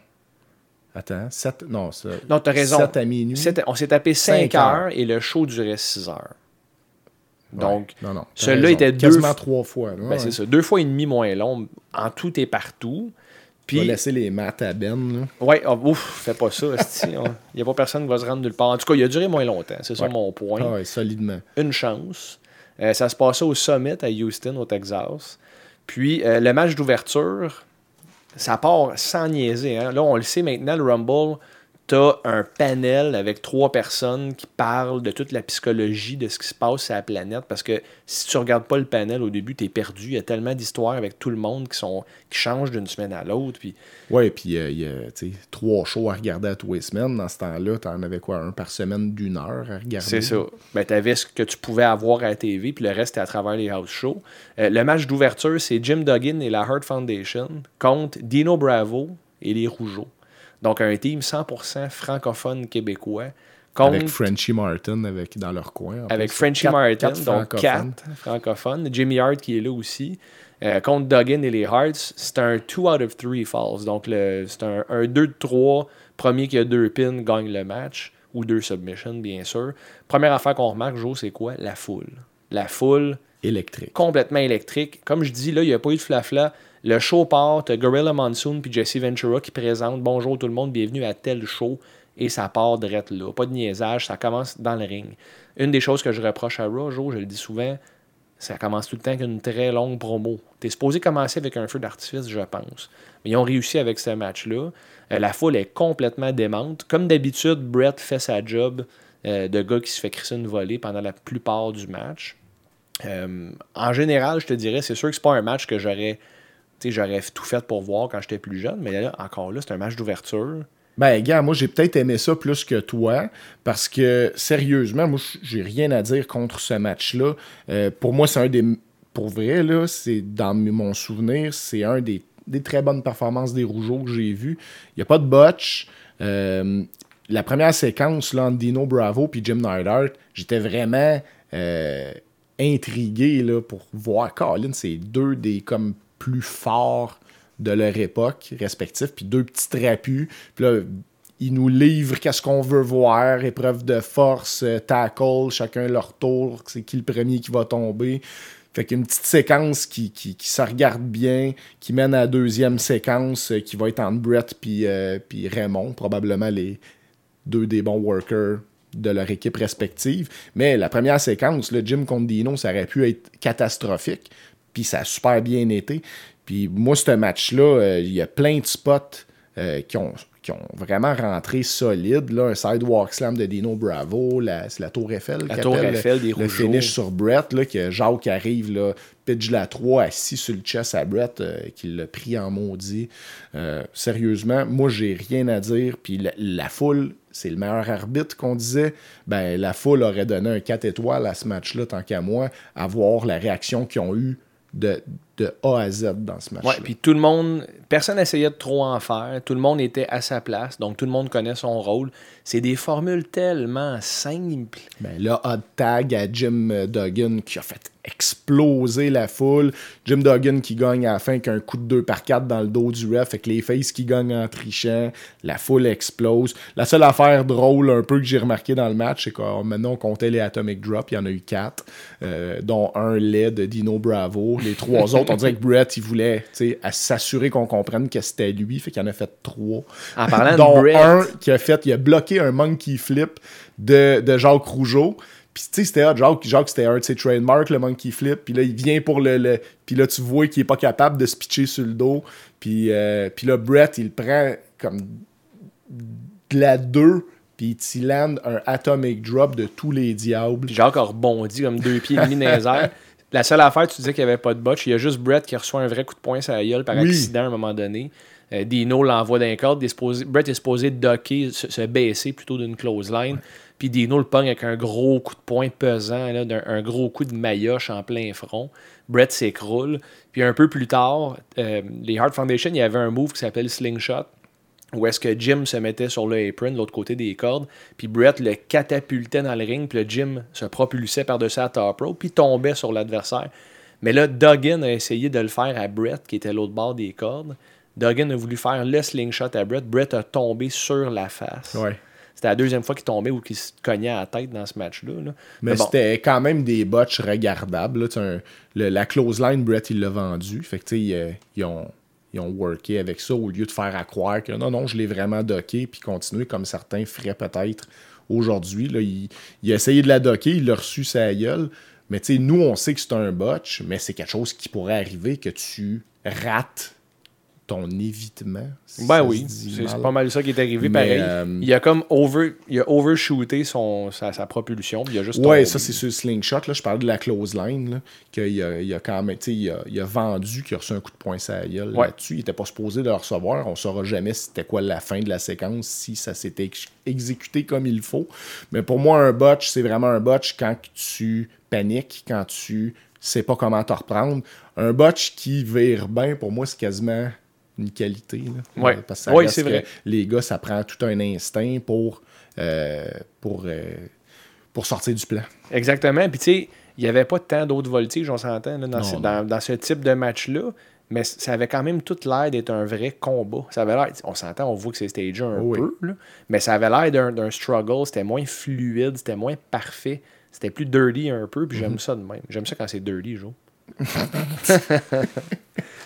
[SPEAKER 3] Attends, 7. Non, ça.
[SPEAKER 1] Non, t'as raison.
[SPEAKER 3] 7 à minuit.
[SPEAKER 1] Sept- on s'est tapé 5
[SPEAKER 3] Cinq
[SPEAKER 1] heures.
[SPEAKER 3] heures.
[SPEAKER 1] et le show durait 6 heures. Donc,
[SPEAKER 3] Ouais. non, non.
[SPEAKER 1] celui-là était deux
[SPEAKER 3] Quasiment
[SPEAKER 1] fois-
[SPEAKER 3] trois fois. là.
[SPEAKER 1] ben,
[SPEAKER 3] Ouais.
[SPEAKER 1] c'est ça. Deux fois et demi moins long en tout et partout.
[SPEAKER 3] On va
[SPEAKER 1] Puis,
[SPEAKER 3] laisser les maths à Ben. Là.
[SPEAKER 1] ouais, oh, ouf, fais pas ça. Il n'y a pas personne qui va se rendre nulle part. En tout cas, il a duré moins longtemps. C'est ça
[SPEAKER 3] Ouais.
[SPEAKER 1] mon point.
[SPEAKER 3] Ah ouais, solidement.
[SPEAKER 1] Une chance. Euh, ça se passait au Summit à Houston, au Texas. Puis, euh, le match d'ouverture, ça part sans niaiser. hein. Là, on le sait maintenant, le Rumble, tu as un panel avec trois personnes qui parlent de toute la psychologie de ce qui se passe sur la planète. Parce que si tu regardes pas le panel au début, tu es perdu. Il y a tellement d'histoires avec tout le monde qui, sont, qui changent d'une semaine à l'autre. Puis,
[SPEAKER 3] Ouais, puis euh, il y a tu trois shows à regarder à tous les semaines. Dans ce temps-là, t'en avais quoi, un par semaine d'une heure à regarder?
[SPEAKER 1] C'est ça. Ben, tu avais ce que tu pouvais avoir à la TV, puis le reste, c'était à travers les house shows. Euh, le match d'ouverture, c'est Jim Duggan et la Hurt Foundation contre Dino Bravo et les Rougeaux. Donc, un team 100% francophone québécois contre,
[SPEAKER 3] Avec Frenchy Martin avec, dans leur coin.
[SPEAKER 1] avec. Frenchy Martin,
[SPEAKER 3] quatre
[SPEAKER 1] donc
[SPEAKER 3] francophones.
[SPEAKER 1] quatre francophones. Jimmy Hart qui est là aussi. Euh, contre Duggan et les Hearts, c'est un 2 out of 3 falls. Donc, c'est un, 2 de 3. Premier qui a deux pins gagne le match. Ou deux submissions, bien sûr. Première affaire qu'on remarque, Joe, c'est quoi? La foule. La foule
[SPEAKER 3] Électrique.
[SPEAKER 1] complètement électrique. Comme je dis, là, il n'y a pas eu de flafla. Le show part, Gorilla Monsoon puis Jesse Ventura qui présentent Bonjour tout le monde, bienvenue à tel show. Et ça part direct là. Pas de niaisage, ça commence dans le ring. Une des choses que je reproche à Raw, je le dis souvent, ça commence tout le temps avec une très longue promo. T'es supposé commencer avec un feu d'artifice, je pense. Mais ils ont réussi avec ce match-là. Euh, la foule est complètement démente. Comme d'habitude, Brett fait sa job euh, de gars qui se fait crisser une volée pendant la plupart du match. Euh, en général, je te dirais, c'est sûr que c'est pas un match que j'aurais tu j'aurais tout fait pour voir quand j'étais plus jeune, mais là, encore là, c'est un match d'ouverture.
[SPEAKER 3] Ben, gars, moi, j'ai peut-être aimé ça plus que toi, parce que, sérieusement, moi, j'ai rien à dire contre ce match-là. Euh, pour moi, c'est un des. Pour vrai, là, c'est dans mon souvenir, c'est un des, des très bonnes performances des Rougeaux que j'ai vu. Il n'y a pas de botch. Euh, la première séquence, là, entre Dino Bravo puis Jim Neidhart, j'étais vraiment euh, intrigué là, pour voir Colin, c'est deux des comme plus forts de leur époque respectifs, puis deux petits trapus. Puis là, ils nous livrent qu'est-ce qu'on veut voir, épreuve de force, euh, tackle, chacun leur tour, c'est qui le premier qui va tomber. Fait qu'une petite séquence qui, qui, qui, se regarde bien, qui mène à la deuxième séquence euh, qui va être entre Brett euh, puis Raymond, probablement les deux des bons workers de leur équipe respective. Mais la première séquence, le Jim contre Dino, ça aurait pu être catastrophique. Puis ça a super bien été. Puis moi, ce match-là, euh, il y a plein de spots euh, qui ont qui ont vraiment rentré solide. Là, un sidewalk slam de Dino Bravo, la, c'est la Tour Eiffel.
[SPEAKER 1] La Tour Eiffel
[SPEAKER 3] le,
[SPEAKER 1] des
[SPEAKER 3] le finish sur Brett, là, que Jacques arrive, là, pitch la 3 assis sur le chest à Brett, euh, qui l'a pris en maudit. Euh, sérieusement, moi, j'ai rien à dire. Puis la, la foule, c'est le meilleur arbitre qu'on disait. Ben, la foule aurait donné un 4 étoiles à ce match-là, tant qu'à moi, à voir la réaction qu'ils ont eue de, de A à Z dans ce match-là.
[SPEAKER 1] Ouais, puis tout le monde, personne essayait de trop en faire. Tout le monde était à sa place, donc tout le monde connaît son rôle. C'est des formules tellement simples.
[SPEAKER 3] Ben là, hot tag à Jim Duggan qui a fait exploser la foule. Jim Duggan qui gagne à la fin avec un coup de 2 par 4 dans le dos du ref, avec les faces qui gagnent en trichant. La foule explose. La seule affaire drôle un peu que j'ai remarqué dans le match, c'est que maintenant on comptait les Atomic Drop, il y en a eu 4, dont un lait de Dino Bravo. Les trois autres, on dirait que Brett, il voulait s'assurer qu'on comprenne que c'était lui, fait qu'il en a fait trois.
[SPEAKER 1] En parlant
[SPEAKER 3] dont
[SPEAKER 1] de Brett,
[SPEAKER 3] un qui a fait, il a bloqué un monkey flip de, de Jacques Rougeau. Puis tu sais, c'était hot. Jacques, Jacques c'était un de ses trademarks, le monkey flip. Puis là, il vient pour le... le puis là, tu vois qu'il est pas capable de se pitcher sur le dos. Puis, euh, puis là, Brett, il prend comme de la 2, puis il land un atomic drop de tous les diables.
[SPEAKER 1] Puis Jacques a rebondi comme deux pieds et demi dans les airs. La seule affaire, tu disais qu'il n'y avait pas de botch. Il y a juste Brett qui reçoit un vrai coup de poing sur la gueule par
[SPEAKER 3] Oui.
[SPEAKER 1] accident à un moment donné. Euh, Dino l'envoie d'un corde. Brett est supposé ducker, se, se baisser plutôt d'une close line. Puis Dino le pogne avec un gros coup de poing pesant, là, d'un- un gros coup de maillotche en plein front. Brett s'écroule. Puis un peu plus tard, euh, les Hart Foundation, il y avait un move qui s'appelle Slingshot où est-ce que Jim se mettait sur le apron, de l'autre côté des cordes, puis Brett le catapultait dans le ring, puis le Jim se propulsait par-dessus la top rope, puis tombait sur l'adversaire. Mais là, Duggan a essayé de le faire à Brett, qui était l'autre bord des cordes. Duggan a voulu faire le slingshot à Brett. Brett a tombé sur la face.
[SPEAKER 3] Ouais.
[SPEAKER 1] C'était la deuxième fois qu'il tombait ou qu'il se cognait à la tête dans ce match-là. là.
[SPEAKER 3] Mais,
[SPEAKER 1] bon,
[SPEAKER 3] c'était quand même des botches regardables. là. Un- le- la close line, Brett, il l'a vendu. Fait que, tu sais, ils, euh, ils ont, ils ont worké avec ça au lieu de faire à croire que non, non, je l'ai vraiment docké puis continuer comme certains feraient peut-être aujourd'hui. Il, il a essayé de la docker, il l'a reçu sa gueule. Mais tu sais, nous, on sait que c'est un botch, mais c'est quelque chose qui pourrait arriver que tu rates ton évitement. si
[SPEAKER 1] Ben oui, c'est pas mal ça qui est arrivé
[SPEAKER 3] Mais,
[SPEAKER 1] pareil.
[SPEAKER 3] euh,
[SPEAKER 1] Il a comme over, il a overshooté son, sa, sa propulsion, puis il a juste
[SPEAKER 3] Ouais,
[SPEAKER 1] tombé.
[SPEAKER 3] ça c'est sur le slingshot. Là, je parlais de la close line. Là, qu'il a, il a quand même, il a, il a vendu, qu'il a reçu un coup de poing sur la gueule
[SPEAKER 1] Ouais.
[SPEAKER 3] là-dessus. Il était pas supposé de le recevoir. On saura jamais c'était quoi la fin de la séquence, si ça s'était ex- exécuté comme il faut. Mais pour moi, un botch, c'est vraiment un botch quand tu paniques, quand tu sais pas comment te reprendre. Un botch qui vire bien, pour moi, c'est quasiment une qualité. là.
[SPEAKER 1] Ouais.
[SPEAKER 3] Parce que
[SPEAKER 1] Ouais, c'est
[SPEAKER 3] que
[SPEAKER 1] vrai.
[SPEAKER 3] les gars, ça prend tout un instinct pour, euh, pour, euh, pour sortir du plan.
[SPEAKER 1] Exactement. Puis tu sais, il n'y avait pas tant d'autres voltiges, on s'entend, dans,
[SPEAKER 3] Non,
[SPEAKER 1] ce,
[SPEAKER 3] non.
[SPEAKER 1] dans, dans ce type de match-là. Mais ça avait quand même toute l'air d'être un vrai combat. Ça avait l'air, on s'entend, on voit que c'est stagé un
[SPEAKER 3] Oui.
[SPEAKER 1] peu, là, mais ça avait l'air d'un, struggle. C'était moins fluide, c'était moins parfait. C'était plus dirty un peu, puis
[SPEAKER 3] Mhm.
[SPEAKER 1] j'aime ça de même. J'aime ça quand c'est dirty, Joe.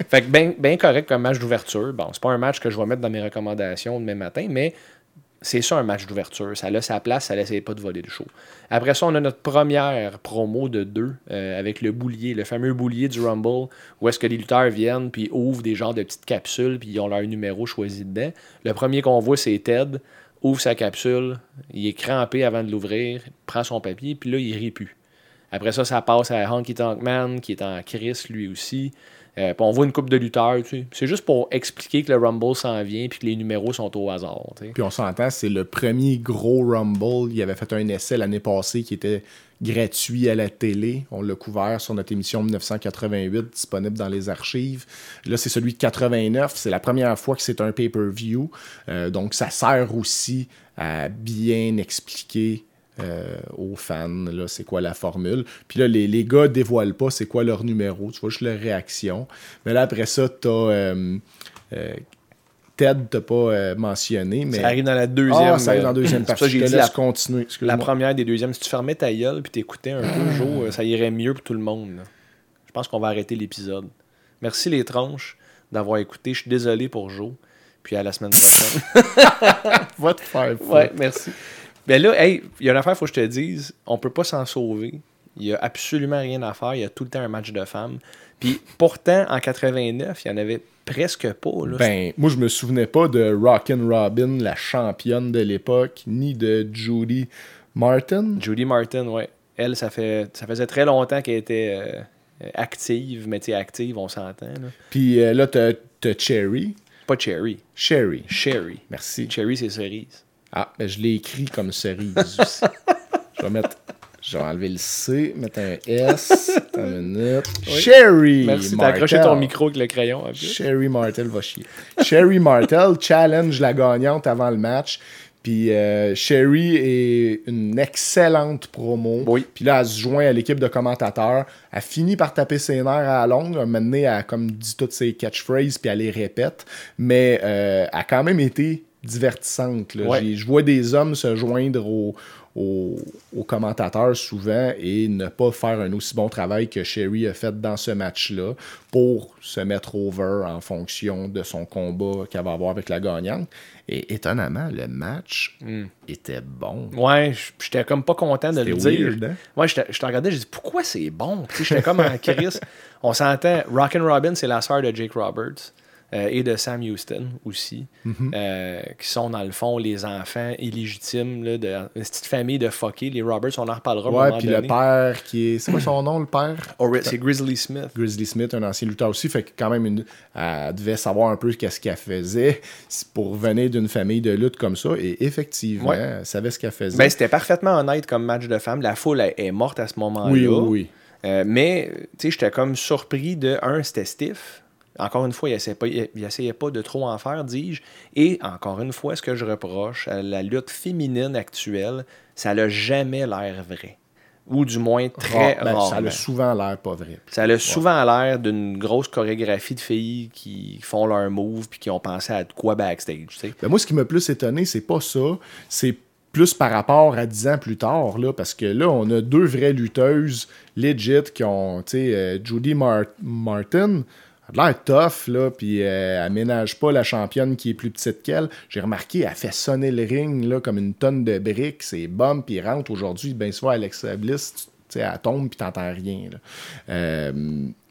[SPEAKER 1] fait que bien ben correct comme match d'ouverture. Bon, c'est pas un match que je vais mettre dans mes recommandations demain matin, mais c'est ça un match d'ouverture. Ça a sa place, ça laissait pas de voler le show. Après ça, on a notre première promo de deux euh, avec le boulier, le fameux boulier du Rumble, où est-ce que les lutteurs viennent puis ouvrent des genres de petites capsules puis ils ont leur numéro choisi dedans. Le premier qu'on voit, c'est Ted, ouvre sa capsule, il est crampé avant de l'ouvrir, prend son papier, puis là, il rit plus. Après ça, ça passe à Honky Tonk Man, qui est en crise lui aussi. Euh, on voit une coupe de lutteurs. tu sais. C'est juste pour expliquer que le Rumble s'en vient puis que les numéros sont au hasard.
[SPEAKER 3] Puis on s'entend, c'est le premier gros Rumble. Il avait fait un essai l'année passée qui était gratuit à la télé. On l'a couvert sur notre émission 1988, disponible dans les archives. Là, c'est celui de 89. C'est la première fois que c'est un pay-per-view. Euh, donc, ça sert aussi à bien expliquer euh, aux fans, là, c'est quoi la formule. Puis là, les, les gars dévoilent pas c'est quoi leur numéro, tu vois juste leur réaction. Mais là, après ça, t'as... euh, euh, Ted t'as pas euh, mentionné, mais...
[SPEAKER 1] Ça arrive dans la deuxième.
[SPEAKER 3] Ah, ça arrive dans la deuxième partie.
[SPEAKER 1] j'ai dit la, la première des deuxièmes. Si tu fermais ta gueule puis t'écoutais un peu, Joe, euh, ça irait mieux pour tout le monde. là. Je pense qu'on va arrêter l'épisode. Merci les tranches d'avoir écouté. Je suis désolé pour Joe. Puis à la semaine prochaine.
[SPEAKER 3] Va te faire
[SPEAKER 1] ouais, merci. Ben là, hey, il y a une affaire, faut que je te dise. On peut pas s'en sauver. Il y a absolument rien à faire. Il y a tout le temps un match de femmes. Puis pourtant, en 89, il y en avait presque pas. Là.
[SPEAKER 3] Ben, moi, je me souvenais pas de Rockin' Robin, la championne de l'époque, ni de Judy Martin.
[SPEAKER 1] Judy Martin, ouais. Elle, ça, fait, ça faisait très longtemps qu'elle était euh, active, mais tu active, on s'entend. là.
[SPEAKER 3] Puis euh, là, t'as Cherry.
[SPEAKER 1] Pas Cherry.
[SPEAKER 3] Sherry.
[SPEAKER 1] Cherry.
[SPEAKER 3] Merci.
[SPEAKER 1] Cherry, c'est cerise.
[SPEAKER 3] Ah, ben, je l'ai écrit comme cerise aussi. je vais mettre. Je vais enlever le C, mettre un S. Attends une minute. Sherry.
[SPEAKER 1] Merci, t'as accroché ton micro avec le crayon.
[SPEAKER 3] Sherry Martel va chier. Sherry Martel challenge la gagnante avant le match. Puis euh, Sherry est une excellente promo.
[SPEAKER 1] Oui.
[SPEAKER 3] Puis là, elle se joint à l'équipe de commentateurs. Elle finit par taper ses nerfs à la longue. Maintenant, elle comme dit toutes ses catchphrases, puis elle les répète. Mais euh, elle a quand même été divertissante. là.
[SPEAKER 1] Ouais.
[SPEAKER 3] J'ai- Je vois des hommes se joindre aux, aux- aux commentateurs souvent et ne pas faire un aussi bon travail que Sherry a fait dans ce match-là pour se mettre over en fonction de son combat qu'elle va avoir avec la gagnante. Et étonnamment, le match était bon.
[SPEAKER 1] Ouais, j'étais comme pas content de le dire.
[SPEAKER 3] weird, hein?
[SPEAKER 1] Ouais, je te regardais, j'ai dit pourquoi c'est bon? J'étais comme en crise. On s'entend, Rockin' Robin, c'est la sœur de Jake Roberts euh, et de Sam Houston aussi,
[SPEAKER 3] Mm-hmm.
[SPEAKER 1] euh, qui sont dans le fond les enfants illégitimes là, de une petite famille de fuckés. Les Roberts, on en reparlera.
[SPEAKER 3] Ouais, puis le père qui est. C'est quoi son nom, le père?
[SPEAKER 1] Ori- C'est Grizzly Smith.
[SPEAKER 3] Grizzly Smith, un ancien lutteur aussi, fait que quand même, une, elle devait savoir un peu qu'est-ce qu'elle faisait pour venir d'une famille de lutte comme ça. Et effectivement,
[SPEAKER 1] Ouais.
[SPEAKER 3] elle savait ce qu'elle faisait.
[SPEAKER 1] Ben, c'était parfaitement honnête comme match de femmes. La foule est- est morte à ce moment-là.
[SPEAKER 3] oui, oui, oui.
[SPEAKER 1] Euh, mais, tu sais, j'étais comme surpris de, un, c'était stiff. Encore une fois, il essayait pas, il essayait pas de trop en faire, dis-je. Et, encore une fois, ce que je reproche à la lutte féminine actuelle, ça n'a jamais l'air vrai. Ou du moins très
[SPEAKER 3] Ra- ben, ça a souvent l'air pas vrai.
[SPEAKER 1] Ça a souvent l'air d'une grosse chorégraphie de filles qui font leur move puis qui ont pensé à quoi backstage, tu sais.
[SPEAKER 3] Ben, moi, ce qui m'a plus étonné, c'est pas ça. C'est plus par rapport à 10 ans plus tard, là, parce que là, on a deux vraies lutteuses legit qui ont, tu sais, euh, Judy Mar- Martin, elle a l'air tough, là, puis euh, elle ménage pas la championne qui est plus petite qu'elle. J'ai remarqué, elle fait sonner le ring, là, comme une tonne de briques, c'est bombe, puis elle rentre aujourd'hui, ben souvent, Alexa Bliss, tu elle tombe puis t'entends rien. là. Euh,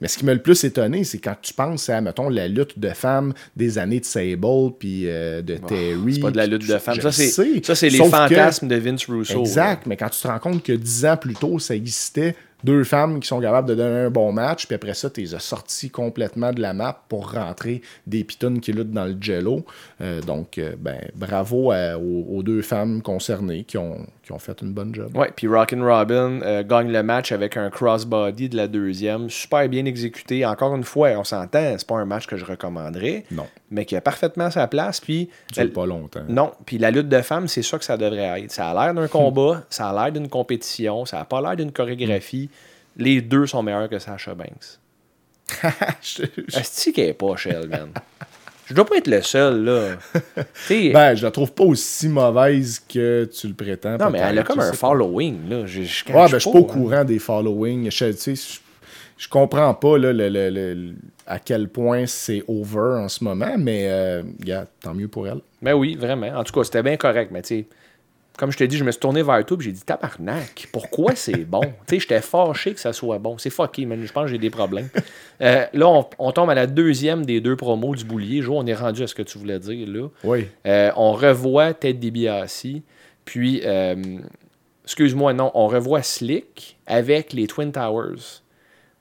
[SPEAKER 3] mais ce qui m'a le plus étonné, c'est quand tu penses à, mettons, la lutte de femmes des années de Sable puis euh, de Terry.
[SPEAKER 1] Ah, C'est pas de la lutte de femmes. Ça, c'est, les
[SPEAKER 3] que-
[SPEAKER 1] fantasmes de Vince Russo.
[SPEAKER 3] Exact, mais quand tu te rends compte que dix ans plus tôt, ça existait deux femmes qui sont capables de donner un bon match, puis après ça, tu les as sortis complètement de la map pour rentrer des pitounes qui luttent dans le jello. Euh, donc, euh, ben, bravo aux deux femmes concernées qui ont, qui ont fait une bonne job.
[SPEAKER 1] Ouais, puis Rockin' Robin euh, gagne le match avec un crossbody de la deuxième, super bien exécuté. Encore une fois, on s'entend, c'est pas un match que je recommanderais,
[SPEAKER 3] Non,
[SPEAKER 1] mais qui a parfaitement sa place. Puis elle-
[SPEAKER 3] pas longtemps.
[SPEAKER 1] non, puis la lutte de femmes, c'est ça que ça devrait être. Ça a l'air d'un combat, ça a l'air d'une compétition, ça a pas l'air d'une chorégraphie. Les deux sont meilleurs que Sasha Banks.
[SPEAKER 3] Je- je-
[SPEAKER 1] Asti qu'elle est pas, Shell, man. Je dois pas être le seul, là.
[SPEAKER 3] Ben, je la trouve pas aussi mauvaise que tu le prétends.
[SPEAKER 1] non, mais elle a comme un
[SPEAKER 3] pas.
[SPEAKER 1] following, là. Je, je,
[SPEAKER 3] Ouais, ben, je suis pas au
[SPEAKER 1] hein.
[SPEAKER 3] courant des followings. Je, je, comprends pas là, le, le- le- à quel point c'est over en ce moment, mais euh, tant mieux pour elle.
[SPEAKER 1] Ben oui, vraiment. En tout cas, c'était bien correct, mais tu sais, comme je t'ai dit, je me suis tourné vers toi et j'ai dit tabarnak, pourquoi c'est bon? tu sais, j'étais fâché que ça soit bon. C'est fucké, man. Je pense que j'ai des problèmes. Euh, là, on, on tombe à la deuxième des deux promos du boulier. Jo, on est rendu à ce que tu voulais dire, là.
[SPEAKER 3] Oui.
[SPEAKER 1] Euh, on revoit Ted DiBiase, puis, euh, excuse-moi, non, on revoit Slick avec les Twin Towers.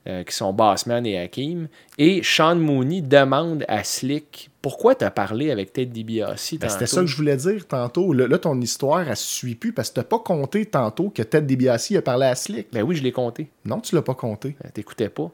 [SPEAKER 1] Euh, qui sont Bossman et Hakim. Et Sean Mooney demande à Slick pourquoi tu as parlé avec Ted DiBiase
[SPEAKER 3] Ben, C'était ça que je voulais dire tantôt. Là, là, ton histoire, elle suit plus parce que t'as pas compté tantôt que Ted DiBiase a parlé à Slick.
[SPEAKER 1] Ben oui, je l'ai compté.
[SPEAKER 3] Non, tu l'as pas compté.
[SPEAKER 1] Euh, T'écoutais pas.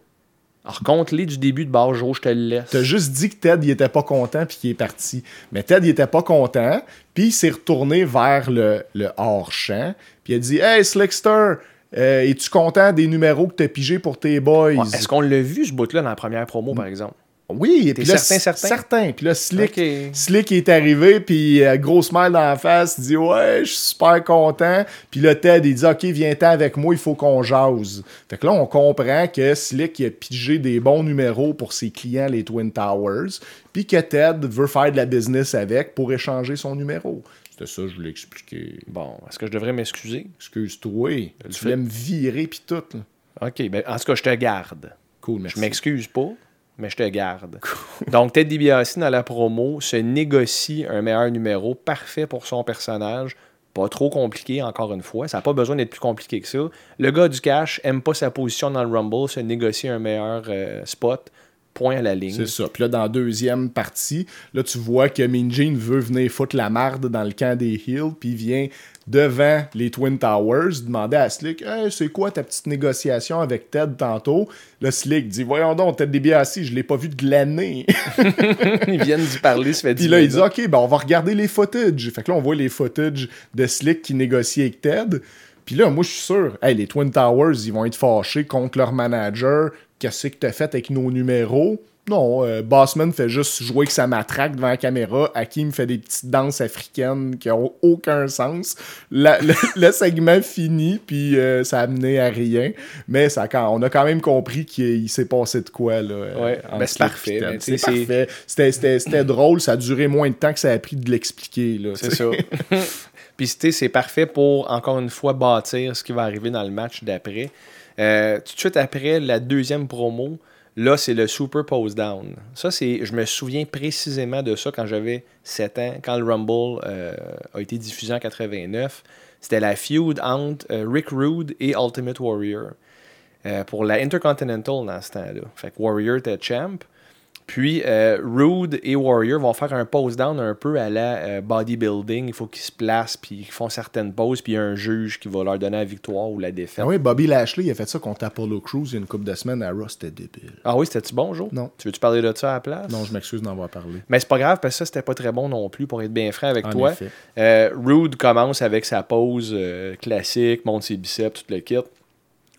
[SPEAKER 1] Alors, compte-les du début de Joe, je te le laisse.
[SPEAKER 3] T'as juste dit que Ted, il était pas content puis qu'il est parti. Mais Ted, il était pas content, puis il s'est retourné vers le, le hors-champ, puis il a dit « Hey, Slickster, euh, es-tu content des numéros que t'as pigés pour tes boys?
[SPEAKER 1] Ouais, Est-ce qu'on l'a vu, ce bout-là, dans la première promo, par exemple?
[SPEAKER 3] Oui, et puis là,
[SPEAKER 1] certain, certain?
[SPEAKER 3] certain. Puis là, Slick. Slick est arrivé, puis euh, gros smile dans la face, il dit Ouais, je suis super content. Puis là, Ted, il dit Ok, viens-t'en avec moi, il faut qu'on jase. Fait que là, on comprend que Slick il a pigé des bons numéros pour ses clients, les Twin Towers, puis que Ted veut faire de la business avec pour échanger son numéro. C'était ça, je voulais expliquer.
[SPEAKER 1] Bon, est-ce que je devrais m'excuser?
[SPEAKER 3] Excuse-toi, tu voulais me virer, puis tout. là.
[SPEAKER 1] OK, ben, en tout cas, je te garde.
[SPEAKER 3] Cool, merci.
[SPEAKER 1] Je m'excuse pas, mais je te garde. Donc, Ted DiBiase, dans la promo, se négocie un meilleur numéro parfait pour son personnage. Pas trop compliqué, encore une fois. Ça n'a pas besoin d'être plus compliqué que ça. Le gars du cash aime pas sa position dans le Rumble, se négocie un meilleur euh, spot. À la ligne.
[SPEAKER 3] C'est ça. Puis là, dans la deuxième partie, là, tu vois que Gene veut venir foutre la marde dans le camp des Hills, puis il vient devant les Twin Towers demander à Slick Hey, c'est quoi ta petite négociation avec Ted tantôt? Là, Slick dit Voyons donc, Ted DiBiase, je l'ai pas vu de l'année.
[SPEAKER 1] Ils viennent d'y parler, ça fait
[SPEAKER 3] Puis
[SPEAKER 1] 10
[SPEAKER 3] là, il dit. Ok, ben on va regarder les footages. Fait que là, on voit les footages de Slick qui négocie avec Ted. Puis là, moi, je suis sûr, hey, les Twin Towers, ils vont être fâchés contre leur manager. Qu'est-ce que t'as fait avec nos numéros? Non, euh, Bossman fait juste jouer avec sa matraque devant la caméra. Hakim fait des petites danses africaines qui ont aucun sens. La- le, le segment fini, puis euh, ça a amené à rien. Mais ça, on a quand même compris qu'il il s'est passé de quoi. Là, euh,
[SPEAKER 1] Ouais, ben, c'est parfait, C'est.
[SPEAKER 3] C'était- drôle, ça a duré moins de temps que ça a pris de l'expliquer.
[SPEAKER 1] C'est ça. Puis c'est parfait pour, encore une fois, bâtir ce qui va arriver dans le match d'après. Euh, tout de suite après la deuxième promo, là, c'est le Super Pose Down. Ça, je me souviens précisément de ça quand j'avais 7 ans, quand le Rumble euh, a été diffusé en 89. C'était la feud entre euh, Rick Rude et Ultimate Warrior pour la Intercontinental dans ce temps-là. Fait que Warrior était champ. Puis euh, Rude et Warrior vont faire un pose down un peu à la euh, bodybuilding. Il faut qu'ils se placent, puis ils font certaines poses, puis il y a un juge qui va leur donner la victoire ou la défaite.
[SPEAKER 3] Ah oui, Bobby Lashley, il a fait ça contre Apollo Crews il y a une couple de semaines à Raw, c'était débile.
[SPEAKER 1] Ah oui, c'était-tu bon, Joe?
[SPEAKER 3] Non.
[SPEAKER 1] Tu veux-tu parler de ça à la place?
[SPEAKER 3] Non, je m'excuse d'en avoir parlé.
[SPEAKER 1] Mais c'est pas grave, parce que ça, c'était pas très bon non plus, pour être bien franc avec
[SPEAKER 3] En
[SPEAKER 1] toi.
[SPEAKER 3] effet.
[SPEAKER 1] Euh, Rude commence avec sa pose classique, monte ses biceps, tout le kit.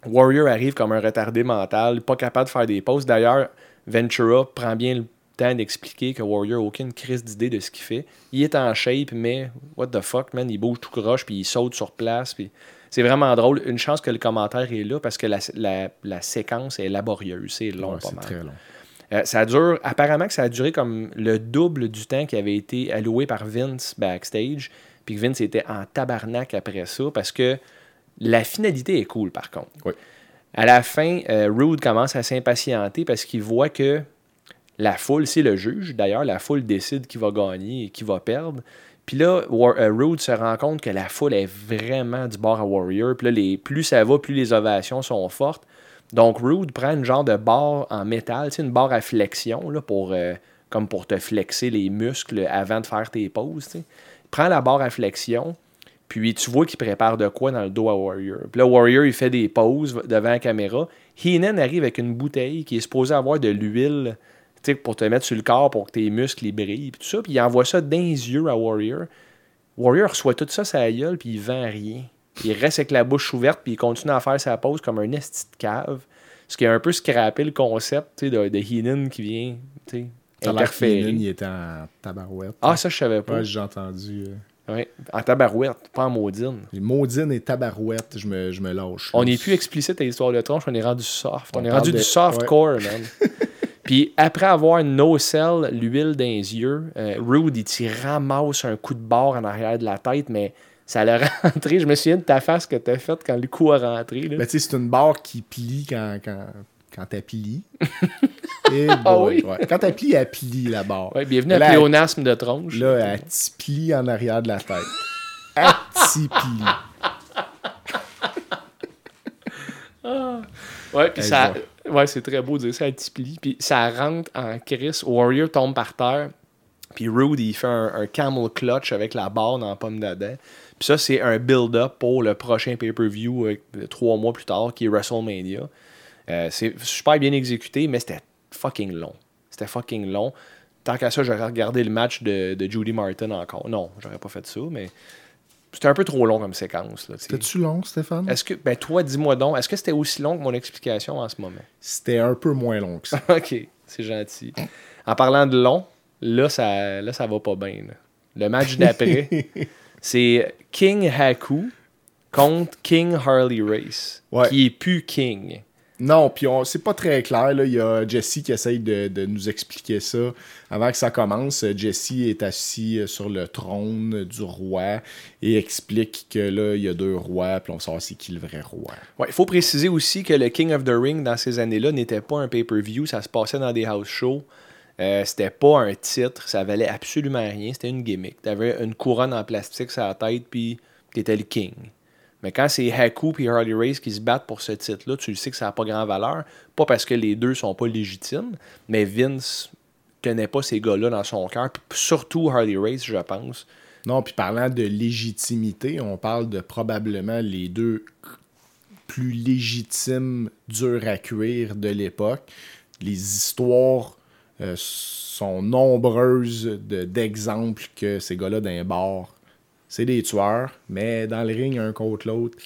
[SPEAKER 1] Warrior arrive comme un retardé mental, pas capable de faire des poses. D'ailleurs, Ventura prend bien le temps d'expliquer que Warrior n'a aucune crise d'idée de ce qu'il fait. Il est en shape, mais what the fuck, man, il bouge tout croche, puis il saute sur place. Puis c'est vraiment drôle. Une chance que le commentaire est là, parce que la, la- la séquence est laborieuse. C'est long,
[SPEAKER 3] Ouais,
[SPEAKER 1] pas
[SPEAKER 3] c'est
[SPEAKER 1] mal.
[SPEAKER 3] très long.
[SPEAKER 1] Euh, ça dure, apparemment que ça a duré comme le double du temps qui avait été alloué par Vince backstage. Puis que Vince était en tabarnak après ça parce que la finalité est cool par contre.
[SPEAKER 3] Oui.
[SPEAKER 1] À la fin, euh, Rude commence à s'impatienter parce qu'il voit que la foule, c'est le juge. D'ailleurs, la foule décide qui va gagner et qui va perdre. Puis là, euh, Rude se rend compte que la foule est vraiment du bord à Warrior. Puis là, plus ça va, plus les ovations sont fortes. Donc, Rude prend une genre de barre en métal, une barre à flexion, là, pour, euh, comme pour te flexer les muscles avant de faire tes poses. tu sais. Il prend la barre à flexion, puis tu vois qu'il prépare de quoi dans le dos à Warrior. Puis là, Warrior, il fait des poses devant la caméra. Heenan arrive avec une bouteille qui est supposée avoir de l'huile pour te mettre sur le corps pour que tes muscles ils brillent, puis tout ça. Puis il envoie ça dans les yeux à Warrior. Warrior reçoit tout ça sa gueule, puis il vend rien. Il reste avec la bouche ouverte, puis il continue à faire sa pause comme un esti de cave. Ce qui a un peu scrappé le concept de, de Heenan qui vient interférer.
[SPEAKER 3] Keenan, il était en tabarouette.
[SPEAKER 1] Ah, ça, je savais pas.
[SPEAKER 3] Ouais, j'ai entendu. euh,
[SPEAKER 1] Ouais. En tabarouette, pas en maudine.
[SPEAKER 3] les Maudine et tabarouette, je me, je me lâche.
[SPEAKER 1] On n'est plus explicite à l'histoire de tronche, on est rendu soft. On,
[SPEAKER 3] On
[SPEAKER 1] est rendu
[SPEAKER 3] de-
[SPEAKER 1] du softcore, man. Puis après avoir no-sell, l'huile dans les yeux, euh, Rude, il t'y ramasse un coup de barre en arrière de la tête, mais ça l'a rentré. Je me souviens de ta face que t'as faite quand le coup a rentré. là.
[SPEAKER 3] Ben, tu sais, c'est une barre qui plie quand, quand, quand t'as plié. Et
[SPEAKER 1] Ah
[SPEAKER 3] boy,
[SPEAKER 1] oui?
[SPEAKER 3] ouais. Quand t'as plié, elle plie la barre.
[SPEAKER 1] Ouais, bienvenue à pléonasme de tronche.
[SPEAKER 3] Là, elle plie en arrière de la tête. Elle plie.
[SPEAKER 1] Ouais, puis ça. Ouais, c'est très beau de dire ça à Tipli. Puis ça rentre en Chris. Warrior tombe par terre. Puis Rude, il fait un, un camel clutch avec la barre dans la pomme d'Adam. Puis ça, c'est un build-up pour le prochain pay-per-view euh, trois mois plus tard, qui est WrestleMania. Euh, c'est super bien exécuté, mais c'était fucking long. C'était fucking long. Tant qu'à ça, j'aurais regardé le match de, de Judy Martin encore. Non, j'aurais pas fait ça, mais c'était un peu trop long comme séquence.
[SPEAKER 3] C'était-tu long, Stéphane?
[SPEAKER 1] Est-ce que, ben toi, dis-moi donc, est-ce que c'était aussi long que mon explication en ce moment?
[SPEAKER 3] C'était un peu moins long que ça.
[SPEAKER 1] ok, c'est gentil. En parlant de long, là, ça, là, ça va pas bien. là. Le match d'après, c'est King Haku contre King Harley Race,
[SPEAKER 3] Ouais.
[SPEAKER 1] qui est plus King.
[SPEAKER 3] Non, puis c'est pas très clair. Là. Il y a Jesse qui essaye de, nous expliquer ça. Avant que ça commence, Jesse est assis sur le trône du roi et explique que là, il y a deux rois, puis on sait c'est qui le vrai roi.
[SPEAKER 1] Il faut préciser aussi que le King of the Ring dans ces années-là n'était pas un pay-per-view, ça se passait dans des house shows. Euh, c'était pas un titre, ça valait absolument rien, c'était une gimmick. T'avais une couronne en plastique sur la tête, puis t'étais le king. Mais quand c'est Haku et Harley Race qui se battent pour ce titre-là, tu le sais que ça n'a pas grand valeur. Pas parce que les deux sont pas légitimes, mais Vince tenait pas ces gars-là dans son cœur. Surtout Harley Race, je pense.
[SPEAKER 3] Non, puis parlant de légitimité, on parle de probablement les deux plus légitimes durs à cuire de l'époque. Les histoires euh, sont nombreuses de- d'exemples que ces gars-là d'un bar, c'est des tueurs, mais dans le ring, un contre l'autre.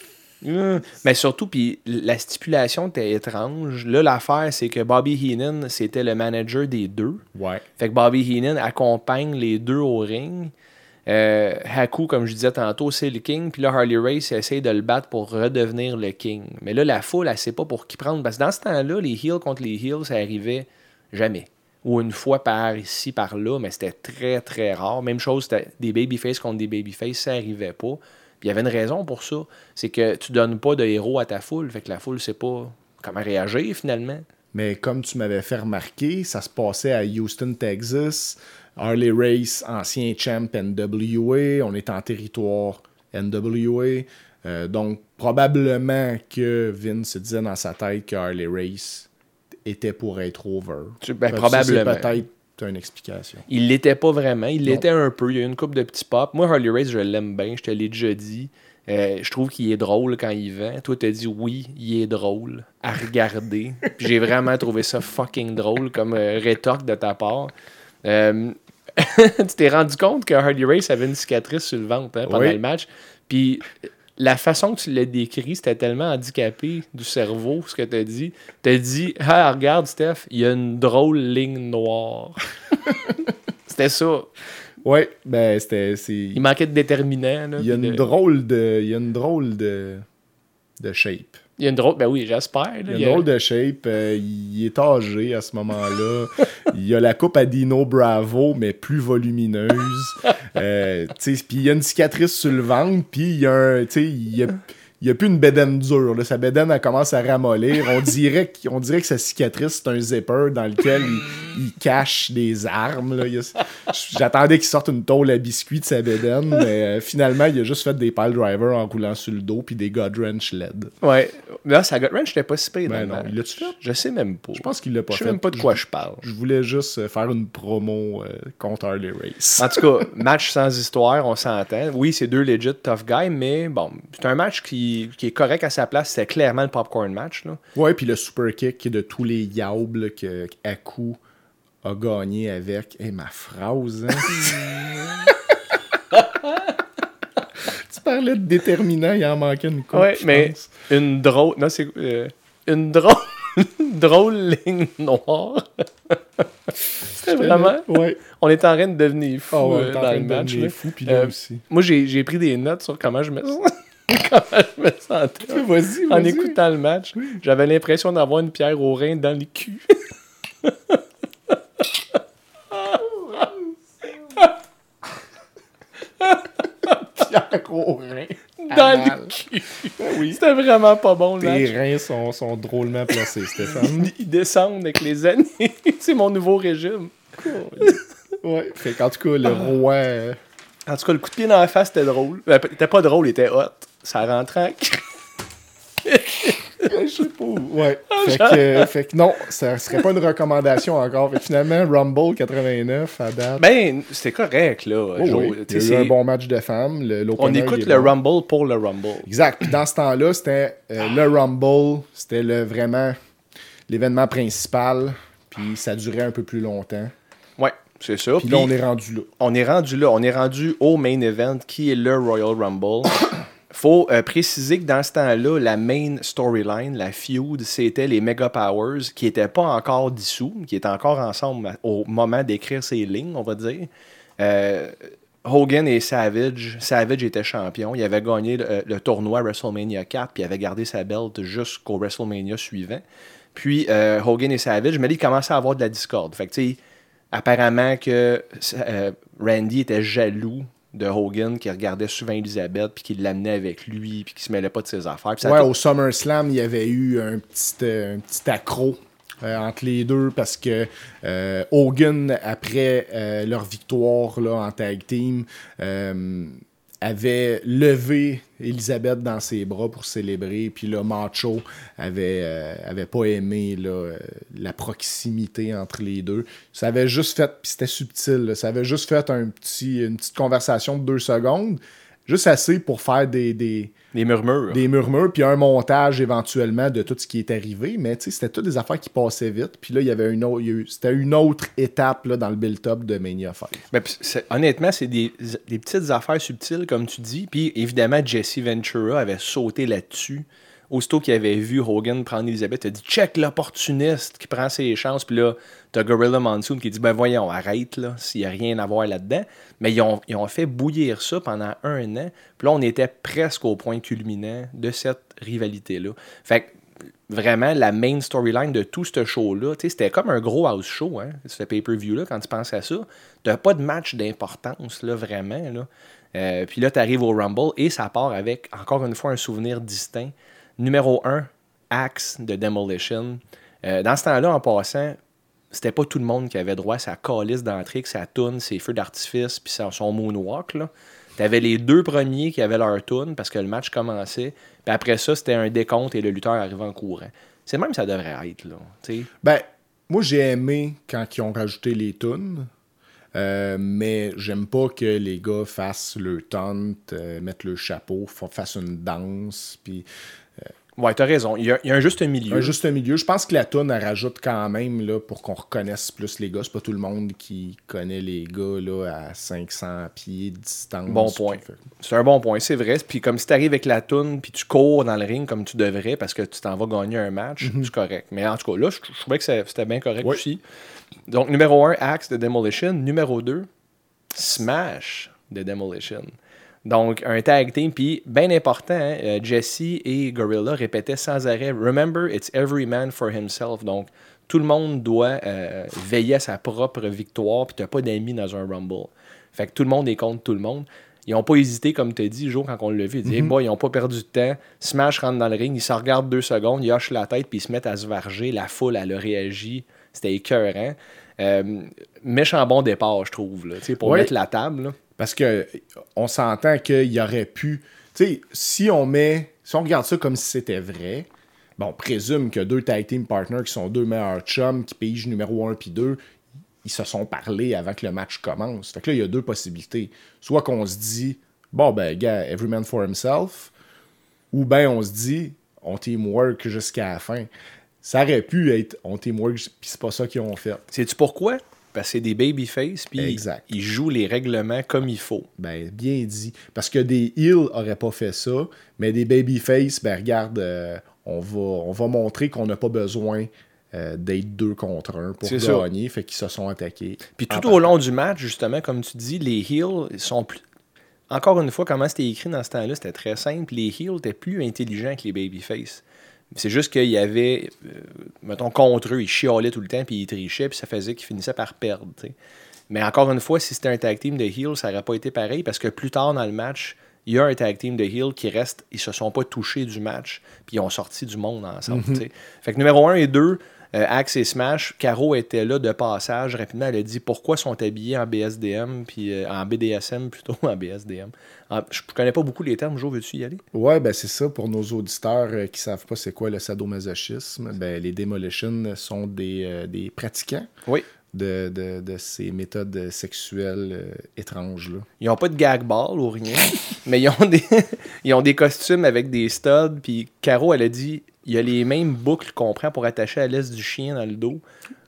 [SPEAKER 1] Hum, Mais surtout, puis la stipulation était étrange. Là, l'affaire, c'est que Bobby Heenan, c'était le manager des deux.
[SPEAKER 3] Ouais.
[SPEAKER 1] Fait que Bobby Heenan accompagne les deux au ring. Euh, Haku, comme je disais tantôt, c'est le king. Puis là, Harley Race essaye de le battre pour redevenir le king. Mais là, la foule, elle sait pas pour qui prendre. Parce que dans ce temps-là, les heels contre les heels, ça arrivait jamais. Ou une fois par ici, par là, mais c'était très, très rare. Même chose, des babyface contre des babyface, ça arrivait pas. Il y avait une raison pour ça. C'est que tu donnes pas de héros à ta foule. Fait que la foule sait pas comment réagir finalement.
[SPEAKER 3] Mais comme tu m'avais fait remarquer, ça se passait à Houston, Texas. Harley Race, ancien champ NWA. On est en territoire NWA. Euh, donc, probablement que Vince se disait dans sa tête que Harley Race était pour être over.
[SPEAKER 1] Tu- ben, probablement.
[SPEAKER 3] peut-être une explication.
[SPEAKER 1] Il l'était pas vraiment. Il l'était un peu. Il y a eu une coupe de petits pop. Moi, Harley Race, je l'aime bien. Je te l'ai déjà dit. Euh, je trouve qu'il est drôle quand il vend. Toi, t'as dit oui, il est drôle à regarder. Puis j'ai vraiment trouvé ça fucking drôle comme euh, rétorque de ta part. Euh, tu t'es rendu compte que Harley Race avait une cicatrice sur le ventre hein, pendant
[SPEAKER 3] Oui.
[SPEAKER 1] le match? Puis la façon que tu l'as décrit, c'était tellement handicapé du cerveau, ce que tu as dit. Tu as dit Ah, regarde, Steph, il y a une drôle ligne noire. c'était ça.
[SPEAKER 3] Ouais, ben c'était.
[SPEAKER 1] Il manquait de déterminant. là,
[SPEAKER 3] Il y a une
[SPEAKER 1] de-
[SPEAKER 3] drôle de. Il y a une drôle de. de shape.
[SPEAKER 1] Il y a une drôle. Ben oui, j'espère.
[SPEAKER 3] Il y a une drôle de shape. euh, il est âgé à ce moment-là. il y a la coupe à Dino Bravo, mais plus volumineuse. Euh, puis il y a une cicatrice sur le ventre, puis il y a un. Il y a. Il n'y a plus une bédaine dure. Là. Sa bédaine, elle commence à ramollir. On dirait, qu'- on dirait que sa cicatrice, c'est un zipper dans lequel il, il cache des armes. J'attendais qu'il sorte une tôle à biscuits de sa bédaine, mais euh, finalement, il a juste fait des pile drivers en roulant sur le dos puis des God Wrench LED.
[SPEAKER 1] Ouais. Là, sa gut wrench, j'étais pas si pire dans
[SPEAKER 3] Ben
[SPEAKER 1] le
[SPEAKER 3] non, il l'a-tu fait?
[SPEAKER 1] Je sais même pas.
[SPEAKER 3] Je pense qu'il l'a pas
[SPEAKER 1] Je sais
[SPEAKER 3] fait.
[SPEAKER 1] même pas de quoi je parle.
[SPEAKER 3] Je voulais juste euh, faire une promo euh, contre Harley Race.
[SPEAKER 1] En tout cas, match sans histoire, on s'entend. Oui, c'est deux legit tough guys, mais bon, c'est un match qui, qui est correct à sa place. C'était clairement le popcorn match. Là.
[SPEAKER 3] Ouais, puis le super kick de tous les yables que Aku a gagné avec. Et ma phrase, hein? tu parlais de déterminant, il en manquait une coupe.
[SPEAKER 1] Ouais,
[SPEAKER 3] je
[SPEAKER 1] mais
[SPEAKER 3] pense.
[SPEAKER 1] une drôle. Non, c'est. euh, une drôle. drôle ligne noire. C'était vraiment.
[SPEAKER 3] Ouais.
[SPEAKER 1] On est en train de devenir fou
[SPEAKER 3] Oh,
[SPEAKER 1] euh,
[SPEAKER 3] ouais,
[SPEAKER 1] dans le match.
[SPEAKER 3] fou,
[SPEAKER 1] Euh. Moi, j'ai j'ai pris des notes sur comment je me sens. Comment je me sentais? En écoutant le match, j'avais l'impression d'avoir une pierre au rein dans le cul.
[SPEAKER 3] Pierre au rein.
[SPEAKER 1] Dans
[SPEAKER 3] Anal.
[SPEAKER 1] le cul. C'était vraiment pas bon,
[SPEAKER 3] Tes
[SPEAKER 1] match.
[SPEAKER 3] reins sont, sont drôlement placés, Stéphane.
[SPEAKER 1] Ils descendent avec les années. C'est mon nouveau régime.
[SPEAKER 3] ouais. Fait qu'en tout cas, le roi. euh,
[SPEAKER 1] En tout cas, le coup de pied dans la face, c'était drôle. Ben, C'était pas drôle, il était hot. Ça rentrait en
[SPEAKER 3] Je sais pas. Ouais. Fait que, euh, fait que non, ça serait pas une recommandation encore. Fait que finalement, Rumble 89 à date.
[SPEAKER 1] Ben, c'était correct, là.
[SPEAKER 3] Oh
[SPEAKER 1] Joe.
[SPEAKER 3] oui,
[SPEAKER 1] Tu
[SPEAKER 3] il
[SPEAKER 1] sais,
[SPEAKER 3] y a eu un bon match de femmes. Le,
[SPEAKER 1] On écoute le
[SPEAKER 3] bon.
[SPEAKER 1] Rumble pour le Rumble.
[SPEAKER 3] Exact. Puis dans ce temps-là, c'était euh, le Rumble. C'était le, vraiment l'événement principal. Puis ça durait un peu plus longtemps.
[SPEAKER 1] Ouais, c'est ça.
[SPEAKER 3] Puis là, on est rendu là.
[SPEAKER 1] on est rendu là. On est rendu au main event qui est le Royal Rumble. Faut euh, préciser que dans ce temps-là, la main storyline, la feud, c'était les Mega Powers qui n'étaient pas encore dissous, qui étaient encore ensemble au moment d'écrire ces lignes, on va dire. Euh, Hogan et Savage, Savage était champion. Il avait gagné le, le tournoi WrestleMania 4, puis il avait gardé sa belt jusqu'au WrestleMania suivant. Puis euh, Hogan et Savage, mais là, il commençait à avoir de la discorde. Fait que, apparemment que euh, Randy était jaloux de Hogan qui regardait souvent Elizabeth puis qui l'amenait avec lui puis qui se mêlait pas de ses affaires.
[SPEAKER 3] Ouais, au SummerSlam, il y avait eu un petit, euh, un petit accro euh, entre les deux parce que euh, Hogan, après leur victoire là, en tag team, avait levé Elisabeth dans ses bras pour célébrer. Puis là, Macho avait, euh, avait pas aimé euh, la proximité entre les deux. Ça avait juste fait, puis c'était subtil, ça avait juste fait un petit, une petite conversation de deux secondes. Juste assez pour faire des, des,
[SPEAKER 1] les murmures.
[SPEAKER 3] des murmures, puis un montage éventuellement de tout ce qui est arrivé. Mais tu sais, c'était toutes des affaires qui passaient vite. Puis là, il y avait une autre, c'était une autre étape là, dans le build-up de Mania 5.
[SPEAKER 1] Mais c'est- honnêtement, c'est des, des petites affaires subtiles, comme tu dis. Puis évidemment, Jesse Ventura avait sauté là-dessus. Aussitôt qu'il avait vu Hogan prendre Elizabeth, il a dit check l'opportuniste qui prend ses chances. Puis là, t'as Gorilla Monsoon qui dit ben voyons, arrête là, s'il n'y a rien à voir là-dedans. Mais ils ont, fait bouillir ça pendant un an. Puis là, on était presque au point culminant de cette rivalité-là. Fait que vraiment la main storyline de tout ce show-là. Tu C'était comme un gros house show, hein, ce pay-per-view-là, quand tu penses à ça. T'as pas de match d'importance, là, vraiment. Là. Euh, puis là, tu arrives au Rumble et ça part avec, encore une fois, un souvenir distinct. Numéro 1, Axe de Demolition. Euh, dans ce temps-là, en passant, c'était pas tout le monde qui avait droit à sa calice d'entrée, sa toune, ses feux d'artifice, puis son moonwalk. Là. T'avais les deux premiers qui avaient leur tune parce que le match commençait. Puis après ça, c'était un décompte et le lutteur arrivait en courant. C'est même ça devrait être, là.
[SPEAKER 3] Ben, moi, j'ai aimé quand ils ont rajouté les tunes. Euh, mais j'aime pas que les gars fassent le taunt, euh, mettent le chapeau, fa- fassent une danse, puis
[SPEAKER 1] Ouais, t'as raison. Il y, a, il y a un juste milieu.
[SPEAKER 3] un juste milieu. Je pense que la elle rajoute quand même là, pour qu'on reconnaisse plus les gars. C'est pas tout le monde qui connaît les gars là, à 500 pieds de distance.
[SPEAKER 1] Bon point. C'est un bon point, c'est vrai. Puis comme si t'arrives avec la toune, puis tu cours dans le ring comme tu devrais parce que tu t'en vas gagner un match, c'est correct. Mais en tout cas, là, je, je trouvais que c'était bien correct
[SPEAKER 3] Oui.
[SPEAKER 1] aussi. Donc, numéro 1, Axe de Demolition. Numéro 2, Smash de Demolition. Donc, un tag team. Puis, bien important, hein, euh, Jesse et Gorilla répétaient sans arrêt Remember, it's every man for himself. Donc, tout le monde doit euh, veiller à sa propre victoire, puis t'as pas d'amis dans un Rumble. Fait que tout le monde est contre tout le monde. Ils n'ont pas hésité, comme tu as dit, jour quand on l'a vu. Ils disaient,
[SPEAKER 3] Mhm.
[SPEAKER 1] Boy, ils n'ont pas perdu de temps. Smash rentre dans le ring, ils se regardent deux secondes, ils hochent la tête, puis ils se mettent à se varger. La foule, elle a réagi. C'était écœurant. Euh, méchant bon départ, je trouve, là, tu pour
[SPEAKER 3] Ouais.
[SPEAKER 1] mettre la table. là.
[SPEAKER 3] Parce que on s'entend qu'il y aurait pu. Tu sais, si on met. Si on regarde ça comme si c'était vrai, bon, on présume que deux tag team partners qui sont deux meilleurs chums, qui pigent numéro 1 puis 2, ils se sont parlé avant que le match commence. Fait que là, il y a deux possibilités. Soit qu'on se dit, bon, ben, gars, every man for himself, ou ben on se dit, on teamwork jusqu'à la fin. Ça aurait pu être on teamwork, puis c'est pas ça qu'ils ont fait.
[SPEAKER 1] Sais-tu pourquoi? Parce que c'est des babyface, puis ils jouent les règlements comme il faut.
[SPEAKER 3] Ben, bien dit. Parce que des heels auraient pas fait ça, mais des babyface, ben, regarde, euh, on, va, on va montrer qu'on n'a pas besoin euh, d'être deux contre un pour
[SPEAKER 1] ça.
[SPEAKER 3] gagner, fait qu'ils se sont attaqués.
[SPEAKER 1] Puis tout au long du match, justement, comme tu dis, les heels sont plus. Encore une fois, comment c'était écrit dans ce temps-là, c'était très simple. Les heels étaient plus intelligents que les babyface. C'est juste qu'il y avait, euh, mettons, contre eux, ils chialaient tout le temps, puis ils trichaient, puis ça faisait qu'ils finissaient par perdre. Mais encore une fois, si c'était un tag team de heels, ça n'aurait pas été pareil, parce que plus tard dans le match, il y a un tag team de heels qui reste, ils se sont pas touchés du match, puis ils ont sorti du monde ensemble. sais. Fait que numéro 1 et 2, Euh, Axe et Smash, Caro était là de passage. Rapidement, elle a dit pourquoi sont habillés en BSDM, puis euh, en BDSM plutôt, en BSDM. En- je connais pas beaucoup les termes, Jo, veux-tu y aller?
[SPEAKER 3] Ouais, ben c'est ça pour nos auditeurs euh, qui savent pas c'est quoi le sadomasochisme. Ben, les Demolition sont des, euh, des pratiquants
[SPEAKER 1] Oui.
[SPEAKER 3] de, de, de ces méthodes sexuelles euh, étranges-là.
[SPEAKER 1] Ils ont pas de gag ball ou rien, mais ils ont, des, ils ont des costumes avec des studs. Puis Caro, elle a dit il y a les mêmes boucles qu'on prend pour attacher à l'aise du chien dans le dos.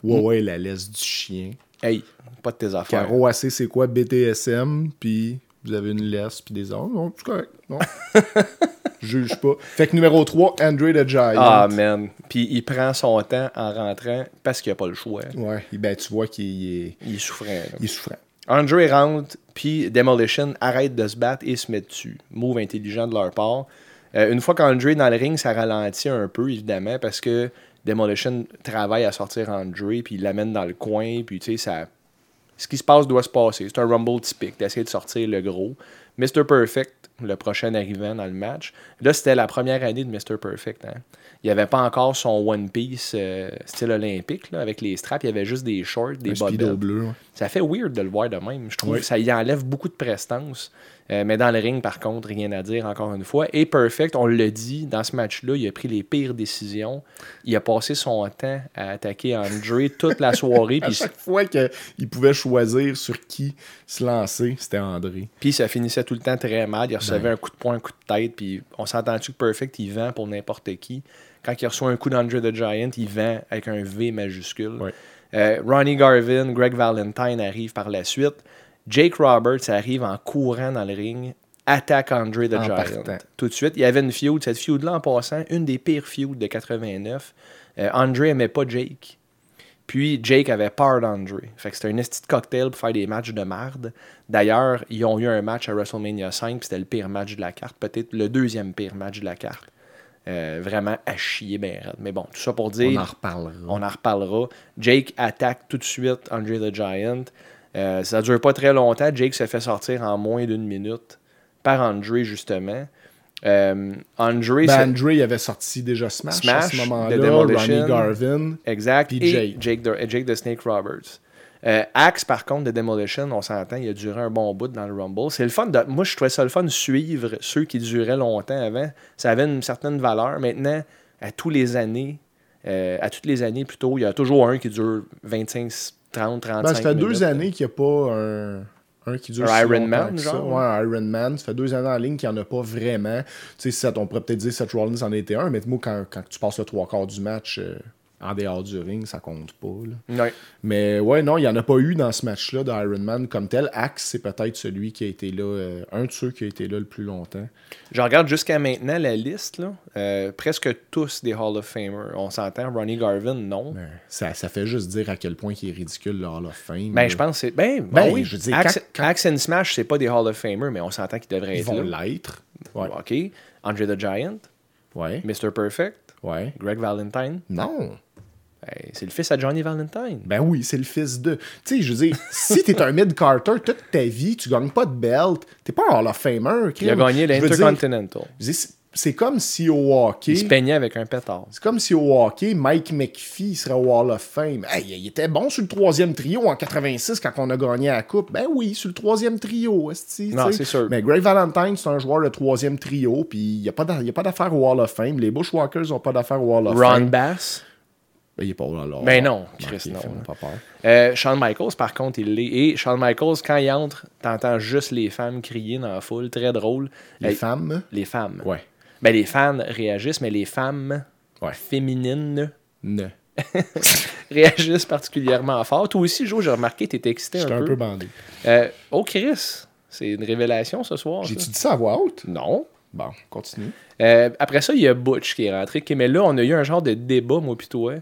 [SPEAKER 3] Ouais, ouais, la laisse du chien.
[SPEAKER 1] Hey, pas de tes affaires.
[SPEAKER 3] Caro AC, c'est quoi BTSM, puis vous avez une laisse, puis des ordres. Non, c'est correct. Non. Juge pas. Fait que numéro 3, Andre the Giant.
[SPEAKER 1] Ah, man. Puis il prend son temps en rentrant parce qu'il a pas le choix.
[SPEAKER 3] Ouais, ben tu vois qu'il est,
[SPEAKER 1] Il est souffrant. là.
[SPEAKER 3] il est souffrant.
[SPEAKER 1] Andre rentre, puis Demolition arrête de se battre et se met dessus. Move intelligent de leur part. Euh, une fois qu'Andre est dans le ring, ça ralentit un peu, évidemment, parce que Demolition travaille à sortir Andre, puis il l'amène dans le coin, puis tu sais, ça... Ce qui se passe doit se passer. C'est un Rumble typique, d'essayer de sortir le gros. Mr. Perfect, le prochain arrivant dans le match. Là, c'était la première année de Mr. Perfect. Hein. Il n'y avait pas encore son One Piece euh, style olympique, là, avec les straps. Il y avait juste des shorts, des bobettes.
[SPEAKER 3] bleu. ouais.
[SPEAKER 1] Ça fait weird de le voir de même. Je trouve que ça y enlève beaucoup de prestance. Euh, mais dans le ring, par contre, rien à dire encore une fois. Et Perfect, on le dit, dans ce match-là, il a pris les pires décisions. Il a passé son temps à attaquer Andre toute la soirée.
[SPEAKER 3] À chaque fois qu'il pouvait choisir sur qui se lancer, c'était André.
[SPEAKER 1] puis ça finissait tout le temps très mal. Il recevait
[SPEAKER 3] Ben.
[SPEAKER 1] un coup de poing, un coup de tête. Puis on s'entend-tu que Perfect, il vend pour n'importe qui? Quand il reçoit un coup d'Andre the Giant, il vend avec un V majuscule.
[SPEAKER 3] Ouais.
[SPEAKER 1] Euh, Ronnie Garvin, Greg Valentine arrivent par la suite. Jake Roberts arrive en courant dans le ring, attaque Andre the
[SPEAKER 3] En
[SPEAKER 1] Giant.
[SPEAKER 3] partant.
[SPEAKER 1] Tout de suite, il y avait une feud. Cette feud-là, en passant, une des pires feuds de 89. Euh, Andre aimait pas Jake. Puis Jake avait peur d'Andre. Fait que c'était un esti de cocktail pour faire des matchs de marde. D'ailleurs, ils ont eu un match à WrestleMania 5, puis c'était le pire match de la carte. Peut-être le deuxième pire match de la carte. Euh, vraiment à chier ben raide. Mais bon, tout ça pour dire...
[SPEAKER 3] On en reparlera.
[SPEAKER 1] On en reparlera. Jake attaque tout de suite Andre the Giant. Euh, ça dure pas très longtemps. Jake se fait sortir en moins d'une minute par Andre, justement. Euh, Andre,
[SPEAKER 3] Ben, il avait sorti déjà Smash, à
[SPEAKER 1] Smash,
[SPEAKER 3] ce moment-là. Ronnie Garvin.
[SPEAKER 1] exact.
[SPEAKER 3] Puis
[SPEAKER 1] et
[SPEAKER 3] Jake.
[SPEAKER 1] Jake, the, Jake the Snake Roberts. Euh, Axe, par contre, de Demolition, on s'entend, il a duré un bon bout dans le Rumble. C'est le fun de. Moi, je trouvais ça le fun de suivre ceux qui duraient longtemps avant. Ça avait une certaine valeur. Maintenant, à tous les années, euh, à toutes les années plutôt, il y a toujours un qui dure 25, 30, 35
[SPEAKER 3] Ben, ça fait deux années qu'il n'y a pas un, un qui dure si
[SPEAKER 1] Iron Man,
[SPEAKER 3] que ça.
[SPEAKER 1] genre?
[SPEAKER 3] Ouais, Iron Man. Ça fait deux années en ligne qu'il n'y en a pas vraiment. Tu sais, on pourrait peut-être dire Seth Rollins en était un, mais moi, quand, quand tu passes le trois quarts du match euh, en dehors du ring, ça compte pas. là.
[SPEAKER 1] Ouais.
[SPEAKER 3] Mais ouais, non, il n'y en a pas eu dans ce match-là d'Iron Man comme tel. Axe, c'est peut-être celui qui a été là, euh, un de ceux qui a été là le plus longtemps.
[SPEAKER 1] Je regarde jusqu'à maintenant la liste, là, euh, presque tous des Hall of Famers. On s'entend, Ronnie Garvin, non.
[SPEAKER 3] Ben, ça, ça fait juste dire à quel point il est ridicule le Hall of Fame.
[SPEAKER 1] Ben, je pense que c'est. Ben,
[SPEAKER 3] Ben,
[SPEAKER 1] ben oui,
[SPEAKER 3] je dire,
[SPEAKER 1] Axe,
[SPEAKER 3] quand-
[SPEAKER 1] Axe and Smash, c'est pas des Hall of Famers, mais on s'entend qu'ils devraient
[SPEAKER 3] Ils
[SPEAKER 1] être
[SPEAKER 3] vont
[SPEAKER 1] là.
[SPEAKER 3] l'être. Ouais.
[SPEAKER 1] OK. Andre the Giant,
[SPEAKER 3] Ouais.
[SPEAKER 1] Mr. Perfect,
[SPEAKER 3] Ouais.
[SPEAKER 1] Greg Valentine.
[SPEAKER 3] Non.
[SPEAKER 1] Ben, c'est le fils à Johnny Valentine.
[SPEAKER 3] Ben oui, c'est le fils de. Tu sais, je veux dire, si t'es un mid-carter toute ta vie, tu gagnes pas de belt, t'es pas un Hall of Famer.
[SPEAKER 1] Il a gagné l'Intercontinental.
[SPEAKER 3] c'est- comme si au hockey.
[SPEAKER 1] Il se peignait avec un pétard.
[SPEAKER 3] C'est comme si au hockey, Mike McPhee serait au Hall of Fame. Hey, il était bon sur le troisième trio en 86 quand on a gagné la Coupe. Ben oui, sur le troisième trio. esti,
[SPEAKER 1] Non, c'est sûr.
[SPEAKER 3] Mais Greg Valentine, c'est un joueur de troisième trio, puis il n'y a pas d'affaire au Hall of Fame. Les Bushwalkers n'ont pas d'affaire au Hall of
[SPEAKER 1] Ron
[SPEAKER 3] Fame.
[SPEAKER 1] Bass.
[SPEAKER 3] Ben, il est pas au Hall of
[SPEAKER 1] Ben non, Chris, non,
[SPEAKER 3] pas peur.
[SPEAKER 1] Euh, Shawn Michaels, par contre, il l'est. Et Shawn Michaels, quand il entre, t'entends juste les femmes crier dans la foule. Très drôle.
[SPEAKER 3] Les femmes,
[SPEAKER 1] Les femmes.
[SPEAKER 3] ouais.
[SPEAKER 1] Ben, les fans réagissent, mais les femmes
[SPEAKER 3] Ouais.
[SPEAKER 1] féminines
[SPEAKER 3] Ne.
[SPEAKER 1] réagissent particulièrement fort. Toi aussi, Joe, j'ai remarqué, t'étais excité
[SPEAKER 3] J'étais
[SPEAKER 1] un,
[SPEAKER 3] un
[SPEAKER 1] peu.
[SPEAKER 3] peu bandé.
[SPEAKER 1] Euh, oh, Chris, c'est une révélation ce soir.
[SPEAKER 3] J'ai-tu dit ça à voix haute?
[SPEAKER 1] Non.
[SPEAKER 3] Bon, continue.
[SPEAKER 1] Euh, après ça, il y a Butch qui est rentré. Mais là, on a eu un genre de débat, moi pis toi.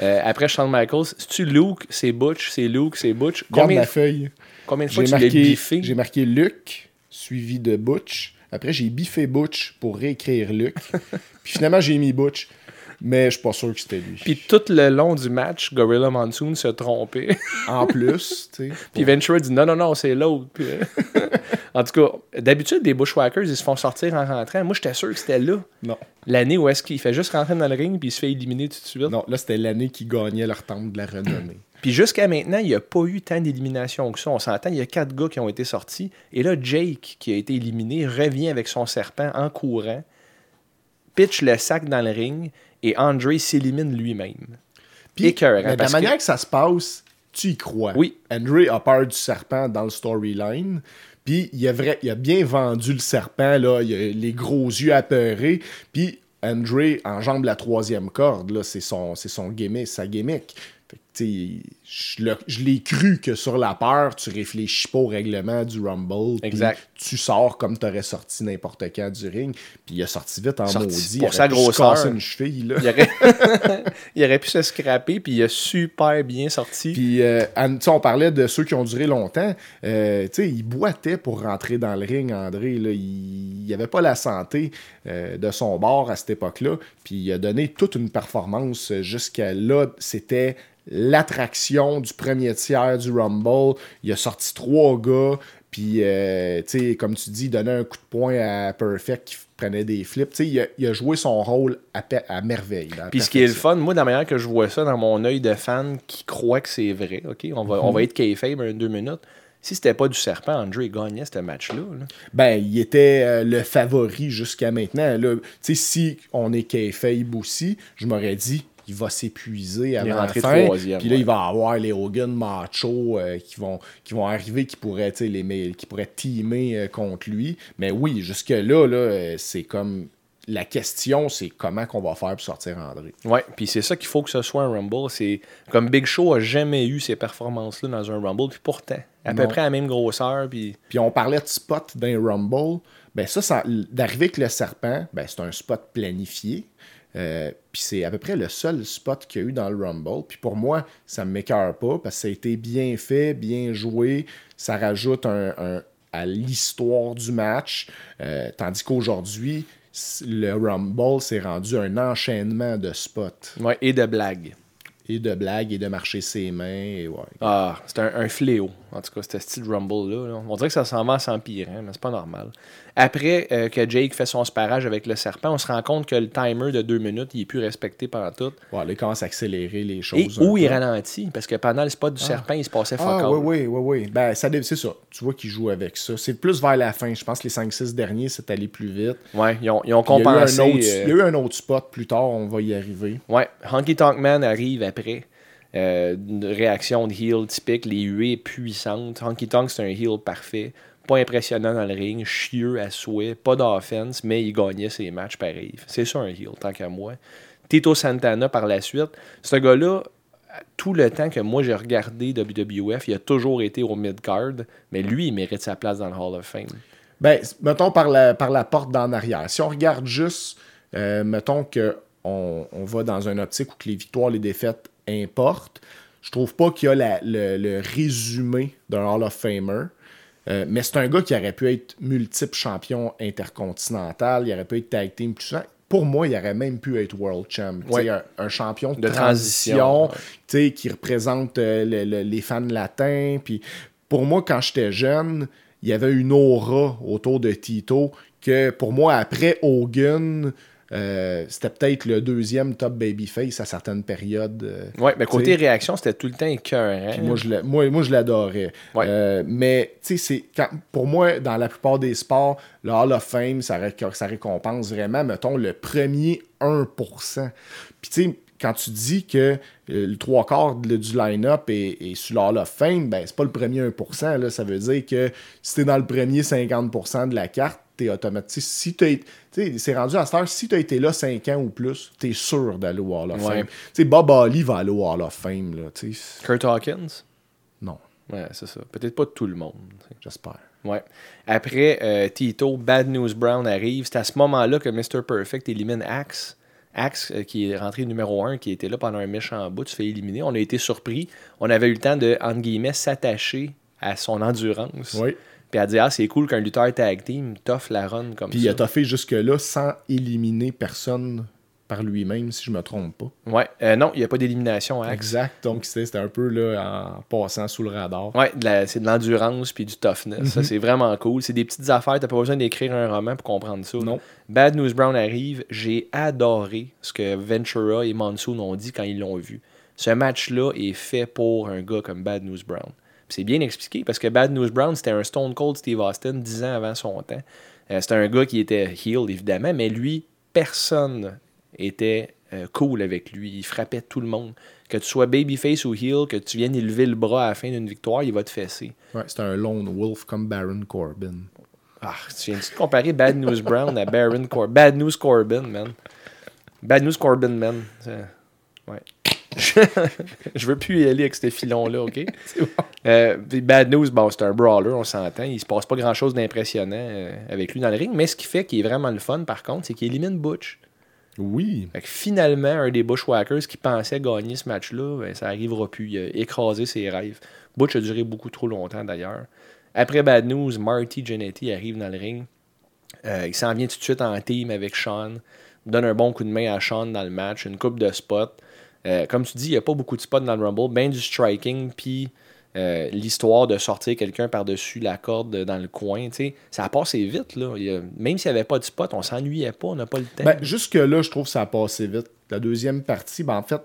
[SPEAKER 1] Euh, après Shawn Michaels, c'est-tu Luke, c'est Butch, c'est Luke, c'est Butch?
[SPEAKER 3] Garde
[SPEAKER 1] Combien,
[SPEAKER 3] ma feuille.
[SPEAKER 1] combien de fois
[SPEAKER 3] J'ai
[SPEAKER 1] tu l'as biffé?
[SPEAKER 3] j'ai marqué Luc, suivi de Butch. Après, j'ai biffé Butch pour réécrire Luc. Puis finalement, j'ai mis Butch. mais je suis pas sûr que c'était lui.
[SPEAKER 1] Puis tout le long du match, Gorilla Monsoon se trompait.
[SPEAKER 3] En plus, tu sais.
[SPEAKER 1] Puis Ventura dit non, non, non, c'est l'autre. Puis, euh, en tout cas, d'habitude, les Bushwhackers, ils se font sortir en rentrant. Moi, j'étais sûr que c'était là.
[SPEAKER 3] Non.
[SPEAKER 1] L'année où est-ce qu'il fait juste rentrer dans le ring puis il se fait éliminer tout de suite.
[SPEAKER 3] Non, là, c'était l'année qui gagnait leur temple de la renommée.
[SPEAKER 1] Puis jusqu'à maintenant, il n'y a pas eu tant d'éliminations que ça. On s'entend, il y a quatre gars qui ont été sortis. Et là, Jake, qui a été éliminé, revient avec son serpent en courant, pitch le sac dans le ring et Andre s'élimine lui-même.
[SPEAKER 3] Puis, de la manière
[SPEAKER 1] que-
[SPEAKER 3] que... ça se passe, tu y crois.
[SPEAKER 1] Oui.
[SPEAKER 3] Andre a peur du serpent dans le storyline. Puis il a, vrai, il a bien vendu le serpent, là. Il les gros yeux apeurés. Puis Andre enjambe la troisième corde, là. C'est son, gimmick, sa gimmick. Je le- je l'ai cru que sur la peur, tu réfléchis pas au règlement du Rumble.
[SPEAKER 1] Exact.
[SPEAKER 3] Tu sors comme t'aurais sorti n'importe quand du ring. Puis il a sorti vite en
[SPEAKER 1] Sorti
[SPEAKER 3] maudit.
[SPEAKER 1] pour
[SPEAKER 3] il
[SPEAKER 1] sa
[SPEAKER 3] se
[SPEAKER 1] grosseur.
[SPEAKER 3] casser une cheville, là.
[SPEAKER 1] Il aurait... il aurait pu se scraper, puis il a super bien sorti.
[SPEAKER 3] Puis, euh, tu on parlait de ceux qui ont duré longtemps. Euh, tu sais, il boitait pour rentrer dans le ring, André. Là. Il avait pas la santé euh, de son bord à cette époque-là. Puis, il a donné toute une performance jusqu'à là. C'était l'attraction du premier tiers du Rumble. Il a sorti trois gars. Puis, euh, tu sais, comme tu dis, il donnait un coup de poing à Perfect qui prenait des flips. Tu sais, il a, il a joué son rôle à, merveille.
[SPEAKER 1] Puis ce qui est le fun, moi, de la manière que je vois ça dans mon œil de fan qui croit que c'est vrai, OK, on va, on
[SPEAKER 3] Mhm.
[SPEAKER 1] va être kayfabe un deux minutes. Si c'était pas du serpent, Andre gagnait ce match-là. là.
[SPEAKER 3] Ben, il était euh, le favori jusqu'à maintenant. Tu sais, si on est kayfabe aussi, je m'aurais dit, il va s'épuiser avant la fin.
[SPEAKER 1] troisième,
[SPEAKER 3] Puis là,
[SPEAKER 1] ouais.
[SPEAKER 3] il va avoir les Hogan Macho euh, qui, vont, qui vont arriver, qui pourraient, les, qui pourraient teamer euh, contre lui. Mais oui, jusque-là, là, euh, c'est comme... La question, c'est comment qu'on va faire pour sortir André.
[SPEAKER 1] Ouais, puis c'est ça qu'il faut que ce soit un Rumble. C'est comme Big Show a jamais eu ces performances-là dans un Rumble, puis pourtant, à peu près à la même grosseur, puis
[SPEAKER 3] Puis on parlait de spot d'un Rumble. Ben ça, ça d'arriver avec le serpent, ben c'est un spot planifié. Euh, puis c'est à peu près le seul spot qu'il y a eu dans le Rumble. Puis pour moi, ça me m'écœure pas parce que ça a été bien fait, bien joué. Ça rajoute un, un- à l'histoire du match. Euh, tandis qu'aujourd'hui, le Rumble s'est rendu un enchaînement de spots
[SPEAKER 1] et de blagues.
[SPEAKER 3] Et de blagues et de marcher ses mains. Et ouais.
[SPEAKER 1] Ah, c'est un, un fléau, en tout cas, ce style Rumble-là. là. On dirait que ça s'en va en s'empirant, mais c'est pas normal. Après euh, que Jake fait son sparage avec le serpent, on se rend compte que le timer de deux minutes, il est plus respecté pendant tout.
[SPEAKER 3] Ouais, là, il commence à accélérer les choses.
[SPEAKER 1] Et où
[SPEAKER 3] peu.
[SPEAKER 1] il ralentit, parce que pendant le spot du serpent, il se passait fuck
[SPEAKER 3] Ah, oui, oui, oui, oui. Ben, ça, c'est ça. Tu vois qu'il joue avec ça. C'est plus vers la fin. Je pense que les 5-6 derniers, c'est allé plus vite.
[SPEAKER 1] Ouais, ils ont, ils ont
[SPEAKER 3] Il y, a eu un
[SPEAKER 1] compensé.
[SPEAKER 3] autre,
[SPEAKER 1] euh,
[SPEAKER 3] il y a eu un autre spot plus tard, on va y arriver.
[SPEAKER 1] Ouais, Honky Tonk Man arrive après. Euh, une réaction de heel typique, les huées puissantes. Honky Tonk, c'est un heel parfait. Pas impressionnant dans le ring, chieux à souhait, pas d'offense, mais il gagnait ses matchs pareil. C'est ça un heel, tant qu'à moi. Tito Santana par la suite. Ce gars-là, tout le temps que moi j'ai regardé WWF, il a toujours été au mid-card, mais lui, il mérite sa place dans le Hall of Fame.
[SPEAKER 3] Ben, mettons par la, par la porte d'en arrière. Si on regarde juste, euh, mettons que on, on va dans un optique où que les victoires, les défaites importent, je trouve pas qu'il y a la- le, le résumé d'un Hall of Famer. Euh, mais c'est un gars qui aurait pu être multiple champion intercontinental, il aurait pu être tag team, tout ça. Pour moi, il aurait même pu être world champ.
[SPEAKER 1] Ouais.
[SPEAKER 3] Un, un champion de,
[SPEAKER 1] De
[SPEAKER 3] transition,
[SPEAKER 1] ouais.
[SPEAKER 3] qui représente euh, le- le- les fans latins. Puis pour moi, quand j'étais jeune, il y avait une aura autour de Tito que pour moi, après Hogan, euh, c'était peut-être le deuxième top babyface à certaines périodes. euh,
[SPEAKER 1] Ouais, mais côté réaction, c'était tout le temps écœurant.
[SPEAKER 3] puis moi, je l'a- moi, moi, je l'adorais.
[SPEAKER 1] Ouais.
[SPEAKER 3] Euh, mais, c'est quand- pour moi, dans la plupart des sports, le Hall of Fame, ça, ré- ça récompense vraiment, mettons, le premier 1%. Puis, tu sais, quand tu dis que euh, le trois quarts du line-up est, est sur le Hall of Fame, ben, c'est pas le premier 1%. Là, ça veut dire que si t'es dans le premier 50% de la carte, t'es automatique. Si tu c'est rendu à cette heure, si t'as été là 5 ans ou plus, t'es sûr d'aller au Hall of. Fame. Tu Bob Ali va aller au Hall of Fame, là, tu.
[SPEAKER 1] Kurt Hawkins?
[SPEAKER 3] Non,
[SPEAKER 1] Ouais, c'est ça. Peut-être pas tout le monde. tu
[SPEAKER 3] j'espère.
[SPEAKER 1] Ouais. Après, euh, Tito, Bad News Brown arrive. C'est à ce moment-là que Mr. Perfect élimine Axe. Axe, euh, qui est rentré numéro 1, qui était là pendant un méchant bout, se fait éliminer. On a été surpris. On avait eu le temps de, entre guillemets, s'attacher à son endurance.
[SPEAKER 3] Oui.
[SPEAKER 1] Puis à dire, ah, c'est cool qu'un lutteur tag team t'offre la run comme
[SPEAKER 3] Puis
[SPEAKER 1] ça.
[SPEAKER 3] il a toffé jusque-là sans éliminer personne par lui-même, si je me trompe pas.
[SPEAKER 1] Ouais. Euh, non, il n'y a pas d'élimination Axe.
[SPEAKER 3] Exact. Donc, c'était un peu là, en passant sous le radar.
[SPEAKER 1] Ouais, c'est de l'endurance puis du toughness. Ça, c'est vraiment cool. C'est des petites affaires. T'as pas besoin d'écrire un roman pour comprendre ça.
[SPEAKER 3] Non.
[SPEAKER 1] Bad News Brown arrive. J'ai adoré ce que Ventura et Monsoon ont dit quand ils l'ont vu. Ce match-là est fait pour un gars comme Bad News Brown. C'est bien expliqué parce que Bad News Brown, c'était un Stone Cold Steve Austin dix ans avant son temps. Euh, c'était un gars qui était heel, évidemment, mais lui, personne était euh, cool avec lui. Il frappait tout le monde. Que tu sois babyface ou heel, que tu viennes y lever le bras à la fin d'une victoire, il va te fesser.
[SPEAKER 3] Ouais, c'était un lone wolf comme Baron Corbin.
[SPEAKER 1] Ah, tu viens de comparer Bad News Brown à Baron Corbin. Bad News Corbin, man. Bad News Corbin, man. Ouais. Je veux plus y aller avec ce filon-là, OK? Euh, puis Bad News, bon, c'est un brawler, on s'entend. Il se passe pas grand-chose d'impressionnant euh, avec lui dans le ring. Mais ce qui fait qu'il est vraiment le fun, par contre, c'est qu'il élimine Butch.
[SPEAKER 3] Oui.
[SPEAKER 1] Fait que finalement, un des Bushwhackers qui pensait gagner ce match-là, ben, ça arrivera plus. Il a écrasé ses rêves. Butch a duré beaucoup trop longtemps d'ailleurs. Après Bad News, Marty Jannetty arrive dans le ring. Euh, il s'en vient tout de suite en team avec Sean. Donne un bon coup de main à Sean dans le match. Une coupe de spots. Euh, comme tu dis, il n'y a pas beaucoup de spots dans le Rumble. Ben du striking, puis euh, l'histoire de sortir quelqu'un par-dessus la corde dans le coin. tu sais, Ça a passé vite. Là. Il y a- même s'il n'y avait pas de spot, on s'ennuyait pas. On n'a pas le temps.
[SPEAKER 3] Ben, jusque-là, je trouve que ça a passé vite. La deuxième partie, ben, en fait,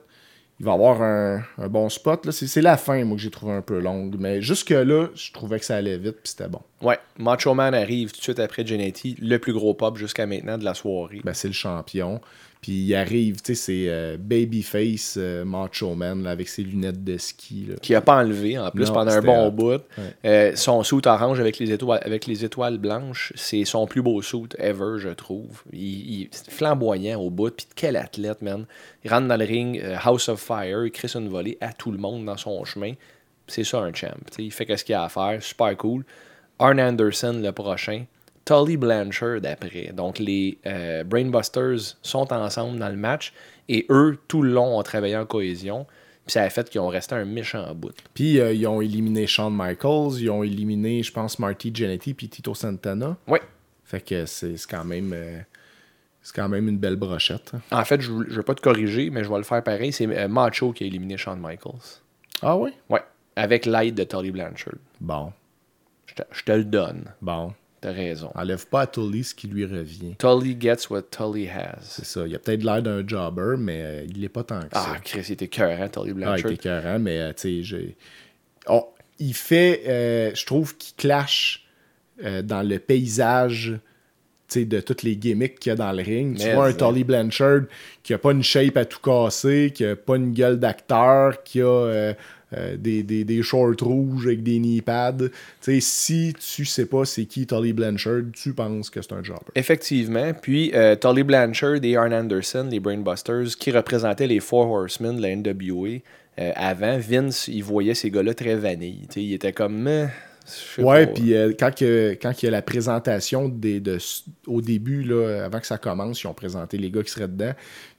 [SPEAKER 3] il va y avoir un, un bon spot. c'est la fin, moi, que j'ai trouvé un peu longue. Mais jusque-là, je trouvais que ça allait vite, puis c'était bon.
[SPEAKER 1] Ouais, Macho Man arrive tout de suite après Genetti, le plus gros pop jusqu'à maintenant de la soirée.
[SPEAKER 3] Ben, c'est le champion. Puis il arrive, tu sais, c'est euh, Babyface euh, Macho Man, là, avec ses lunettes de ski. là.
[SPEAKER 1] qui a pas enlevé en plus
[SPEAKER 3] Non,
[SPEAKER 1] pendant un bon
[SPEAKER 3] hot.
[SPEAKER 1] bout. Euh, son suit orange avec les étoiles, avec les étoiles blanches, c'est son plus beau suit ever, je trouve. Il, il- c'est flamboyant au bout. Puis quel athlète, man. Il rentre dans le ring, House of Fire, il crée une volée à tout le monde dans son chemin. C'est ça un champ. il fait ce qu'il a à faire, super cool. Arn Anderson le prochain. Tully Blanchard après. Donc les euh, Brainbusters sont ensemble dans le match et eux, tout le long, ont travaillé en cohésion. Puis ça a fait qu'ils ont resté un méchant bout.
[SPEAKER 3] Puis euh, ils ont éliminé Shawn Michaels, ils ont éliminé, je pense, Marty Jannetty puis Tito Santana.
[SPEAKER 1] Ouais.
[SPEAKER 3] Fait que c'est quand même euh, c'est quand même une belle brochette.
[SPEAKER 1] En fait, je ne vais pas te corriger, mais je vais le faire pareil. C'est Macho qui a éliminé Shawn Michaels.
[SPEAKER 3] Ah oui?
[SPEAKER 1] Ouais. Avec l'aide de Tully Blanchard.
[SPEAKER 3] Bon,
[SPEAKER 1] Je te, je te le donne.
[SPEAKER 3] bon.
[SPEAKER 1] T'as raison.
[SPEAKER 3] Enlève pas à Tully ce qui lui revient.
[SPEAKER 1] Tully gets what Tully has.
[SPEAKER 3] C'est ça. Il a peut-être l'air d'un jobber, mais euh, il l'est pas tant que
[SPEAKER 1] Ah,
[SPEAKER 3] ça.
[SPEAKER 1] Chris, il était cœurant, Tully
[SPEAKER 3] Ah, il
[SPEAKER 1] Blanchard.
[SPEAKER 3] était écœurant, mais euh, tu sais, j'ai. Oh, il fait. euh, je trouve qu'il clash dans le paysage de toutes les gimmicks qu'il y a dans le ring. tu vois un Tully Blanchard qui a pas une shape à tout casser, qui a pas une gueule d'acteur, qui a euh, des, des, des shorts rouges avec des knee pads. Si tu sais pas c'est qui Tully Blanchard, tu penses que c'est un jobber.
[SPEAKER 1] Effectivement. Puis euh, Tully Blanchard et Arn Anderson, les Brainbusters, qui représentaient les Four Horsemen de la NWA. euh, avant, Vince, il voyait ces gars-là très vanille. Tu sais, il était comme.
[SPEAKER 3] Ouais, puis euh, quand, que- quand il y a la présentation des, de, au début, là, avant que ça commence, ils ont présenté les gars qui seraient dedans.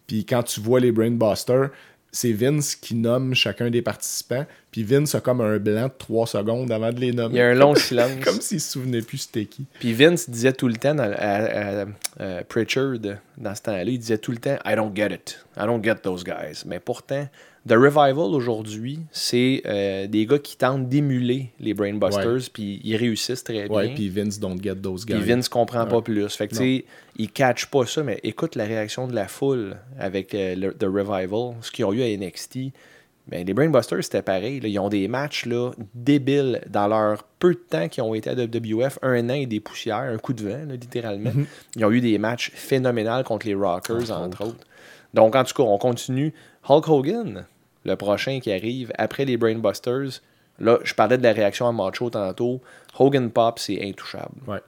[SPEAKER 3] Puis quand tu vois les Brainbusters, c'est Vince qui nomme chacun des participants. Puis Vince a comme un blanc de 3 secondes avant de les nommer.
[SPEAKER 1] Il y a un long silence.
[SPEAKER 3] Comme s'il se souvenait plus c'était qui.
[SPEAKER 1] Puis Vince disait tout le temps à, à- à Pritchard, dans ce temps-là, il disait tout le temps I don't get it. I don't get those guys. Mais pourtant, The Revival aujourd'hui, c'est euh, des gars qui tentent d'émuler les Brainbusters, puis ils réussissent très bien.
[SPEAKER 3] Ouais, puis Vince don't get those guys.
[SPEAKER 1] Puis Vince comprend pas plus. Fait que, tu sais, il catch pas ça, mais écoute la réaction de la foule avec euh, le- The Revival, ce qu'ils ont eu à NXT. Ben, les Brainbusters, c'était pareil. là. Ils ont des matchs là, débiles dans leur peu de temps qu'ils ont été à WWF. Un an et des poussières, un coup de vent, là, littéralement. Ils ont eu des matchs phénoménaux contre les Rockers, entre autres. Donc, en tout cas, on continue. Hulk Hogan, le prochain qui arrive après les Brainbusters. Là, je parlais de la réaction à Macho tantôt. Hogan Pop, c'est intouchable.
[SPEAKER 3] Ouais.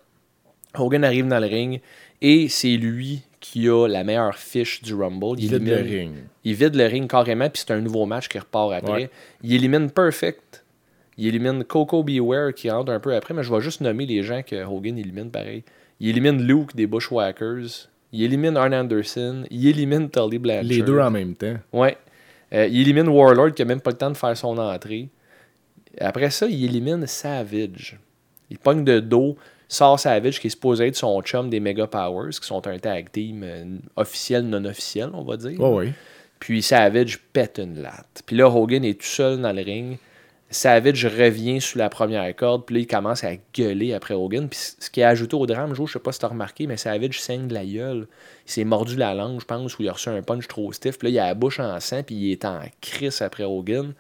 [SPEAKER 1] Hogan arrive dans le ring et c'est lui qui a la meilleure fiche du Rumble.
[SPEAKER 3] Il vide le ring.
[SPEAKER 1] Il vide le ring carrément, puis c'est un nouveau match qui repart après.
[SPEAKER 3] Ouais.
[SPEAKER 1] Il élimine Perfect. Il élimine Coco Beware qui rentre un peu après, mais je vais juste nommer les gens que Hogan élimine pareil. Il élimine Luke des Bushwhackers. Il élimine Arn Anderson. Il élimine Tully Blanchard.
[SPEAKER 3] Les deux en même temps.
[SPEAKER 1] Ouais. Euh, il élimine Warlord qui a même pas le temps de faire son entrée. Après ça, il élimine Savage. Il pogne de dos. sort Savage, qui est supposé être son chum des Mega Powers, qui sont un tag team euh, officiel, non officiel, on va dire.
[SPEAKER 3] Ouais, ouais.
[SPEAKER 1] Puis Savage pète une latte. Puis là, Hogan est tout seul dans le ring. Savage revient sous la première corde, puis là, il commence à gueuler après Hogan. Puis ce qui est ajouté au drame, Joe, je sais pas si t'as remarqué, mais Savage saigne de la gueule. Il s'est mordu la langue, je pense, ou il a reçu un punch trop stiff. Puis là, il a la bouche en sang, puis il est en crise après Hogan.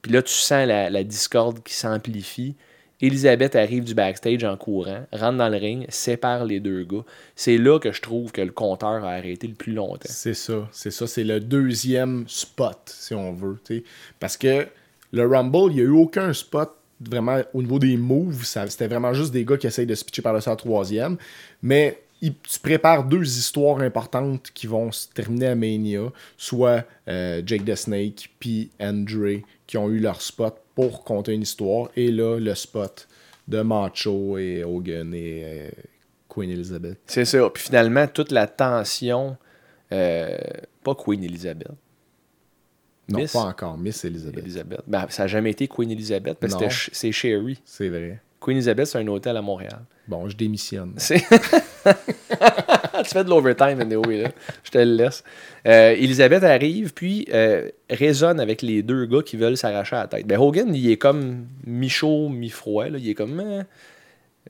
[SPEAKER 1] Puis là, tu sens la, discorde qui s'amplifie. Elisabeth arrive du backstage en courant, rentre dans le ring, sépare les deux gars. C'est là que je trouve que le compteur a arrêté le plus longtemps.
[SPEAKER 3] C'est ça, c'est ça, c'est le deuxième spot, si on veut. tu sais. Parce que le Rumble, il n'y a eu aucun spot vraiment au niveau des moves. C'était vraiment juste des gars qui essayent de se pitcher par le troisième. Mais il- tu prépares deux histoires importantes qui vont se terminer à Mania, soit euh, Jake the Snake puis Andre qui ont eu leur spot pour compter une histoire, et là, le spot de Macho et Hogan et euh, Queen Elizabeth.
[SPEAKER 1] C'est ça. Puis finalement, toute la tension. euh, pas Queen Elizabeth.
[SPEAKER 3] Non,
[SPEAKER 1] Miss-
[SPEAKER 3] pas encore, Miss Elizabeth.
[SPEAKER 1] Elizabeth. Ben, ça n'a jamais été Queen Elizabeth, parce que c'est Sherry.
[SPEAKER 3] C'est vrai.
[SPEAKER 1] Queen Elizabeth, c'est un hôtel à Montréal.
[SPEAKER 3] Bon, je démissionne.
[SPEAKER 1] Tu fais de l'overtime, anyway, là. Je te le laisse. Euh, Elisabeth arrive, puis euh, résonne avec les deux gars qui veulent s'arracher à la tête. Ben, Hogan, il est comme mi-chaud, mi-froid. là. Il est comme. Euh,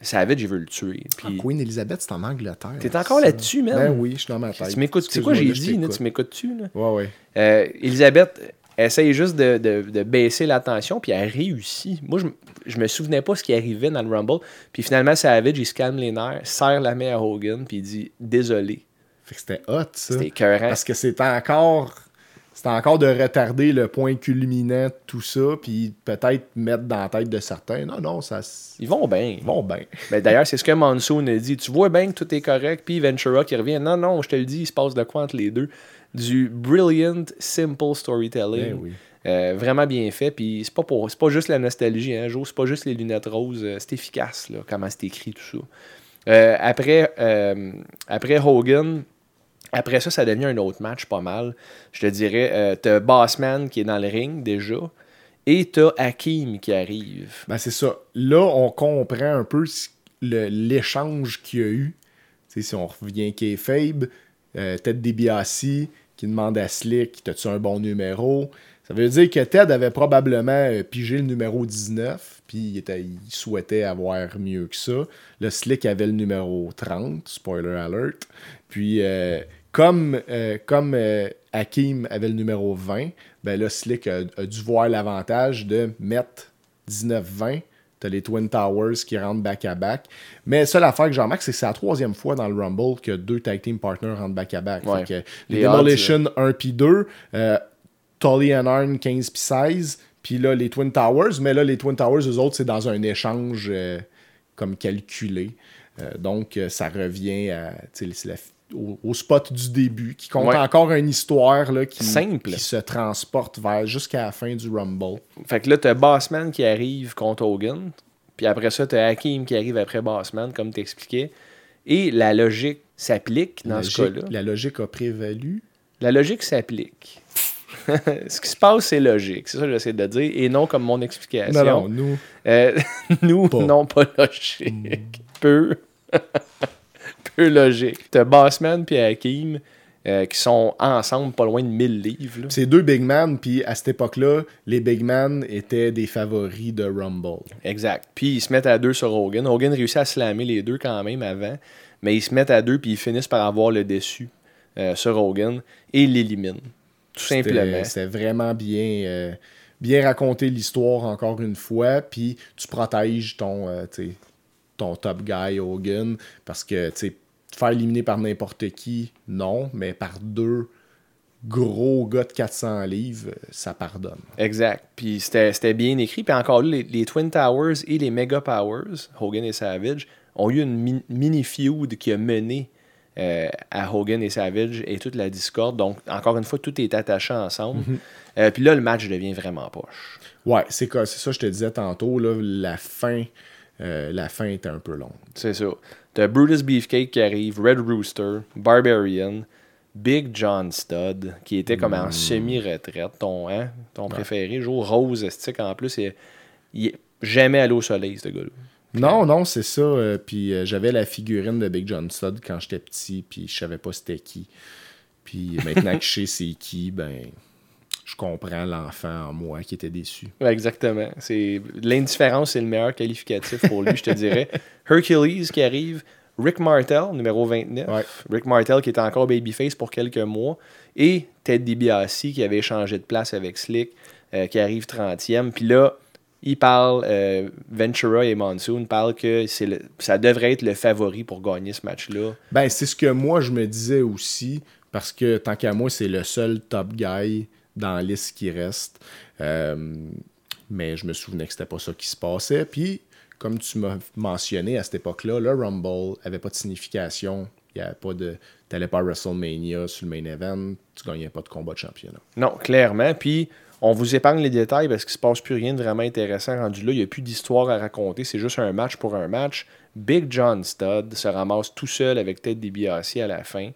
[SPEAKER 1] Savage, il veut le tuer.
[SPEAKER 3] Ah,
[SPEAKER 1] Puis,
[SPEAKER 3] Queen Elizabeth, c'est en Angleterre.
[SPEAKER 1] T'es encore là-dessus, man?
[SPEAKER 3] Ben oui, je suis dans ma tête.
[SPEAKER 1] tu m'écoutes. C'est quoi j'ai dit,
[SPEAKER 3] là,
[SPEAKER 1] tu m'écoutes-tu? là?
[SPEAKER 3] Ouais, ouais.
[SPEAKER 1] Euh, Elisabeth essaye juste de, de- de baisser la tension, puis elle réussit. Moi, je me souvenais pas ce qui arrivait dans le Rumble. Puis finalement, Savage, il se calme les nerfs, serre la main à Hogan, puis il dit Désolé.
[SPEAKER 3] Fait que c'était hot, ça.
[SPEAKER 1] C'était écœurant.
[SPEAKER 3] Parce que c'était encore. C'était encore de retarder le point culminant de tout ça, puis peut-être mettre dans la tête de certains. Non, non, ça.
[SPEAKER 1] Ils vont bien.
[SPEAKER 3] Ils vont bien.
[SPEAKER 1] Ben, D'ailleurs, c'est ce que Monsoon a dit. Tu vois bien que tout est correct, puis Ventura qui revient. Non, non, je te le dis, il se passe de quoi entre les deux? Du brilliant, simple storytelling.
[SPEAKER 3] Ben oui.
[SPEAKER 1] Euh, vraiment bien fait. Puis c'est pas pour c'est pas juste la nostalgie, hein, Joe. C'est pas juste les lunettes roses. euh, c'est efficace, là, comment c'est écrit, tout ça. Euh, après, euh, après Hogan, après ça, ça devient un autre match pas mal. Je te dirais, euh, t'as Bossman qui est dans le ring déjà. Et t'as Hakim qui arrive.
[SPEAKER 3] Ben, c'est ça. Là, on comprend un peu l'échange qu'il y a eu. Si on revient Kayfabe, euh, Ted DiBiase qui demande à Slick T'as-tu un bon numéro? Ça veut dire que Ted avait probablement euh, pigé le numéro 19, puis il souhaitait avoir mieux que ça. Le Slick avait le numéro 30, spoiler alert. Puis, euh, comme, euh, comme euh, Hakim avait le numéro 20, ben là, Slick a, a dû voir l'avantage de mettre 19-20. T'as les Twin Towers qui rentrent back-à-back. Mais seule affaire que j'en remarque, c'est que c'est la troisième fois dans le Rumble que deux tag team partners rentrent back-à-back.
[SPEAKER 1] Ouais.
[SPEAKER 3] Les,
[SPEAKER 1] odds,
[SPEAKER 3] Demolition 1 puis 2, euh, Tully and Arn 15 puis 16, puis là les Twin Towers. Mais là, les Twin Towers, eux autres, c'est dans un échange euh, comme calculé. Euh, donc, ça revient à, c'est la- au, au spot du début, qui compte
[SPEAKER 1] Ouais.
[SPEAKER 3] encore une histoire là, qui,
[SPEAKER 1] Simple.
[SPEAKER 3] qui se transporte vers jusqu'à la fin du Rumble.
[SPEAKER 1] Fait que là, t'as Bossman qui arrive contre Hogan. Puis après ça, t'as Hakim qui arrive après Bossman, comme t'expliquais. Et la logique s'applique dans ce cas-là.
[SPEAKER 3] la logique a prévalu.
[SPEAKER 1] La logique s'applique. ce qui se passe, c'est logique. C'est ça que j'essaie de dire. Et non comme mon explication.
[SPEAKER 3] Non, non, nous,
[SPEAKER 1] Euh, nous,
[SPEAKER 3] Pas.
[SPEAKER 1] non, pas logique. Peu. Peu logique. T'as Bossman puis Hakim euh, qui sont ensemble pas loin de 1000 livres.
[SPEAKER 3] c'est deux big man, puis à cette époque-là, les big man étaient des favoris de Rumble.
[SPEAKER 1] Exact. Puis ils se mettent à deux sur Hogan. Hogan réussit à slammer les deux quand même avant. Mais ils se mettent à deux puis ils finissent par avoir le dessus euh, sur Hogan et l'éliminent. Tout simplement.
[SPEAKER 3] C'était vraiment bien, euh, bien raconté l'histoire encore une fois, puis tu protèges ton, ton top guy Hogan, parce que tu sais, te faire éliminer par n'importe qui, non, mais par deux gros gars de 400 livres, euh, ça pardonne.
[SPEAKER 1] Exact. Puis c'était bien écrit. Puis encore là, les, les Twin Towers et les Mega Powers, Hogan et Savage, ont eu une mi- mini-feud qui a mené euh, à Hogan et Savage et toute la discorde. Donc, encore une fois, tout est attaché ensemble. Euh, puis là, le match devient vraiment poche.
[SPEAKER 3] Ouais, c'est ça que je te disais tantôt, là, la fin, euh, la fin était un peu longue.
[SPEAKER 1] C'est ça. T'as Brutus Beefcake qui arrive, Red Rooster, Barbarian, Big John Studd, qui était comme en semi-retraite, ton, hein, ton préféré, jour rose stick en plus. Il, il est jamais allé au soleil, ce gars-là.
[SPEAKER 3] Non, non, c'est ça. euh, puis euh, j'avais la figurine de Big John Studd quand j'étais petit, puis je savais pas c'était qui. Puis maintenant que je sais c'est qui, ben, je comprends l'enfant en moi qui était déçu.
[SPEAKER 1] Ouais, exactement. C'est L'indifférence, c'est le meilleur qualificatif pour lui, je te dirais. Hercules qui arrive, Rick Martel, numéro 29.
[SPEAKER 3] Ouais.
[SPEAKER 1] Rick Martel qui était encore babyface pour quelques mois. Et Ted DiBiase qui avait changé de place avec Slick, euh, qui arrive 30e. Puis là, il parle, euh, Ventura et Monsoon parlent que c'est le- ça devrait être le favori pour gagner ce match-là.
[SPEAKER 3] Ben, c'est ce que moi je me disais aussi, parce que tant qu'à moi, c'est le seul top guy dans la liste qui reste. Euh, mais je me souvenais que c'était pas ça qui se passait. Puis, comme tu m'as mentionné à cette époque-là, le Rumble avait pas de signification. Il y avait pas de. T'allais pas à WrestleMania sur le main event, tu gagnais pas de combat de championnat.
[SPEAKER 1] Non, clairement. Puis, on vous épargne les détails parce qu'il se passe plus rien de vraiment intéressant rendu là. Il n'y a plus d'histoire à raconter. C'est juste un match pour un match. Big John Studd se ramasse tout seul avec Ted DiBiase à la fin.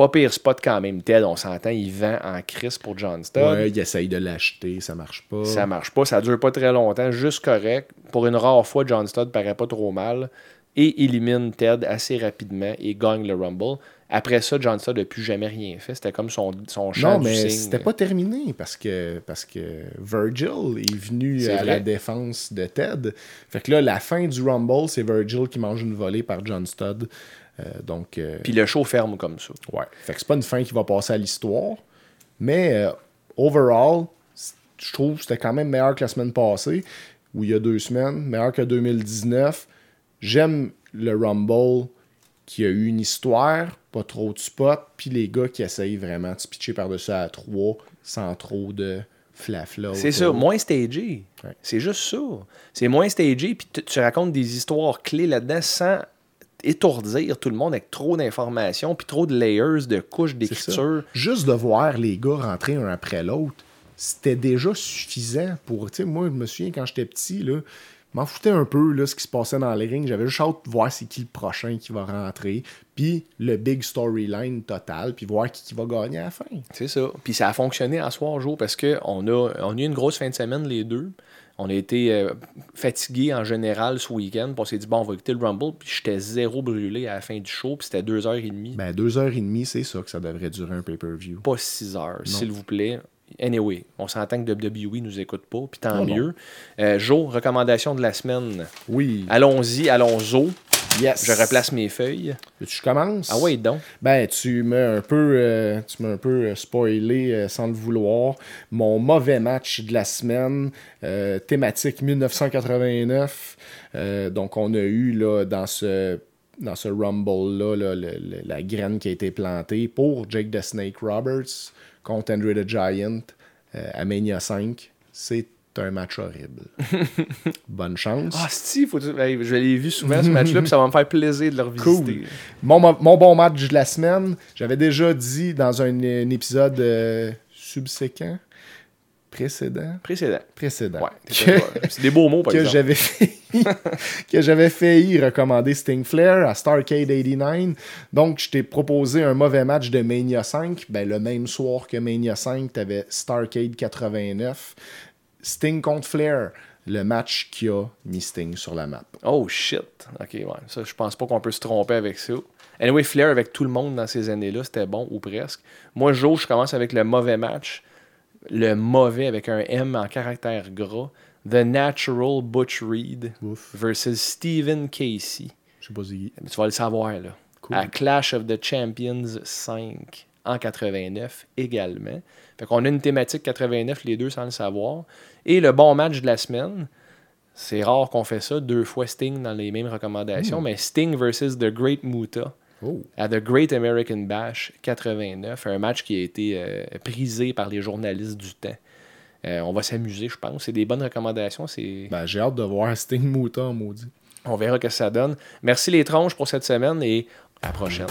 [SPEAKER 1] Pas pire spot quand même. Ted, on s'entend, il vend en crise pour John Studd.
[SPEAKER 3] Ouais, il essaye de l'acheter, ça marche pas.
[SPEAKER 1] Ça marche pas, ça dure pas très longtemps, juste correct. Pour une rare fois, John Studd paraît pas trop mal et élimine Ted assez rapidement et gagne le Rumble. Après ça, John Studd n'a plus jamais rien fait. C'était comme son, son chant
[SPEAKER 3] Non, mais c'était pas terminé parce que, parce que Virgil est venu à
[SPEAKER 1] vrai.
[SPEAKER 3] la défense de Ted. Fait que là, la fin du Rumble, c'est Virgil qui mange une volée par John Studd. Euh, donc, euh,
[SPEAKER 1] Puis le show ferme comme ça.
[SPEAKER 3] ouais. Fait que c'est pas une fin qui va passer à l'histoire. Mais, euh, overall, je trouve que c'était quand même meilleur que la semaine passée, ou il y a deux semaines, meilleur que 2019. J'aime le Rumble qui a eu une histoire, pas trop de spots, puis les gars qui essayent vraiment de se pitcher par-dessus à trois sans trop de flafla.
[SPEAKER 1] C'est ça, moins stagé.
[SPEAKER 3] Ouais.
[SPEAKER 1] C'est juste ça. C'est moins stagé, puis tu racontes des histoires clés là-dedans sans étourdir tout le monde avec trop d'informations, puis trop de layers, de couches d'écriture.
[SPEAKER 3] Juste de voir les gars rentrer un après l'autre, c'était déjà suffisant pour. Tu sais, moi, je me souviens quand j'étais petit, là, m'en foutais un peu là, ce qui se passait dans les rings. J'avais juste hâte de voir c'est qui le prochain qui va rentrer, puis le big storyline total, puis voir qui, qui va gagner à la fin.
[SPEAKER 1] C'est ça. Puis ça a fonctionné en soir jour parce qu'on a, on a eu une grosse fin de semaine, les deux. On a été euh, fatigués en général ce week-end. Puis on s'est dit, bon, on va écouter le Rumble. Puis j'étais zéro brûlé à la fin du show. Puis c'était deux heures et demie.
[SPEAKER 3] Ben, deux heures et demie, c'est ça que ça devrait durer un pay-per-view.
[SPEAKER 1] pas 6 heures, s'il vous plaît. Anyway, on s'entend que WWE nous écoute pas, puis tant
[SPEAKER 3] Oh
[SPEAKER 1] mieux. Euh, Joe, recommandation de la semaine.
[SPEAKER 3] Oui.
[SPEAKER 1] Allons-y, allons-y.
[SPEAKER 3] Yes.
[SPEAKER 1] Je replace mes feuilles.
[SPEAKER 3] Tu commences?
[SPEAKER 1] Ah ouais, donc.
[SPEAKER 3] Ben, tu m'as un peu, euh, tu m'as un peu euh, spoilé euh, sans le vouloir. Mon mauvais match de la semaine, euh, thématique 1989. Euh, donc, on a eu là, dans ce, dans ce Rumble-là là, le- le- la graine qui a été plantée pour Jake the Snake Roberts contre Andre the Giant à Mania 5. C'est un match horrible. Bonne chance.
[SPEAKER 1] Ah, si, faut hey, je l'ai vu souvent ce match-là, puis ça va me faire plaisir de le revisiter.
[SPEAKER 3] Cool. Mon, mo- mon bon match de la semaine, j'avais déjà dit dans un, un épisode euh, subséquent, précédent,
[SPEAKER 1] Précédent.
[SPEAKER 3] précédent,
[SPEAKER 1] Ouais, c'est des beaux mots, par
[SPEAKER 3] que j'avais que j'avais failli recommander Sting Flair à Starcade 89. Donc, je t'ai proposé un mauvais match de Mania 5. Ben, le même soir que Mania 5, t'avais Starcade 89. Sting contre Flair, le match qui a mis Sting sur la map.
[SPEAKER 1] Oh shit. Ok, ouais. Ça, je pense pas qu'on peut se tromper avec ça. Anyway, Flair avec tout le monde dans ces années-là, c'était bon ou presque. Moi, Joe, je commence avec le mauvais match. Le mauvais avec un M en caractère gras. The Natural Butch Reed
[SPEAKER 3] Ouf.
[SPEAKER 1] versus Stephen Casey.
[SPEAKER 3] Je sais pas si...
[SPEAKER 1] Tu vas le savoir, là.
[SPEAKER 3] Cool.
[SPEAKER 1] À Clash of the Champions 5 en 89 également. Fait qu'on a une thématique 89, les deux sans le savoir. Et le bon match de la semaine, c'est rare qu'on fait ça, deux fois Sting dans les mêmes recommandations, mais Sting versus The Great Muta
[SPEAKER 3] Oh.
[SPEAKER 1] à The Great American Bash 89, un match qui a été euh, prisé par les journalistes du temps. Euh, on va s'amuser, je pense. C'est des bonnes recommandations. C'est...
[SPEAKER 3] Ben, j'ai hâte de voir Sting Mouton, maudit.
[SPEAKER 1] On verra ce que ça donne. Merci les tronches pour cette semaine et à la prochaine.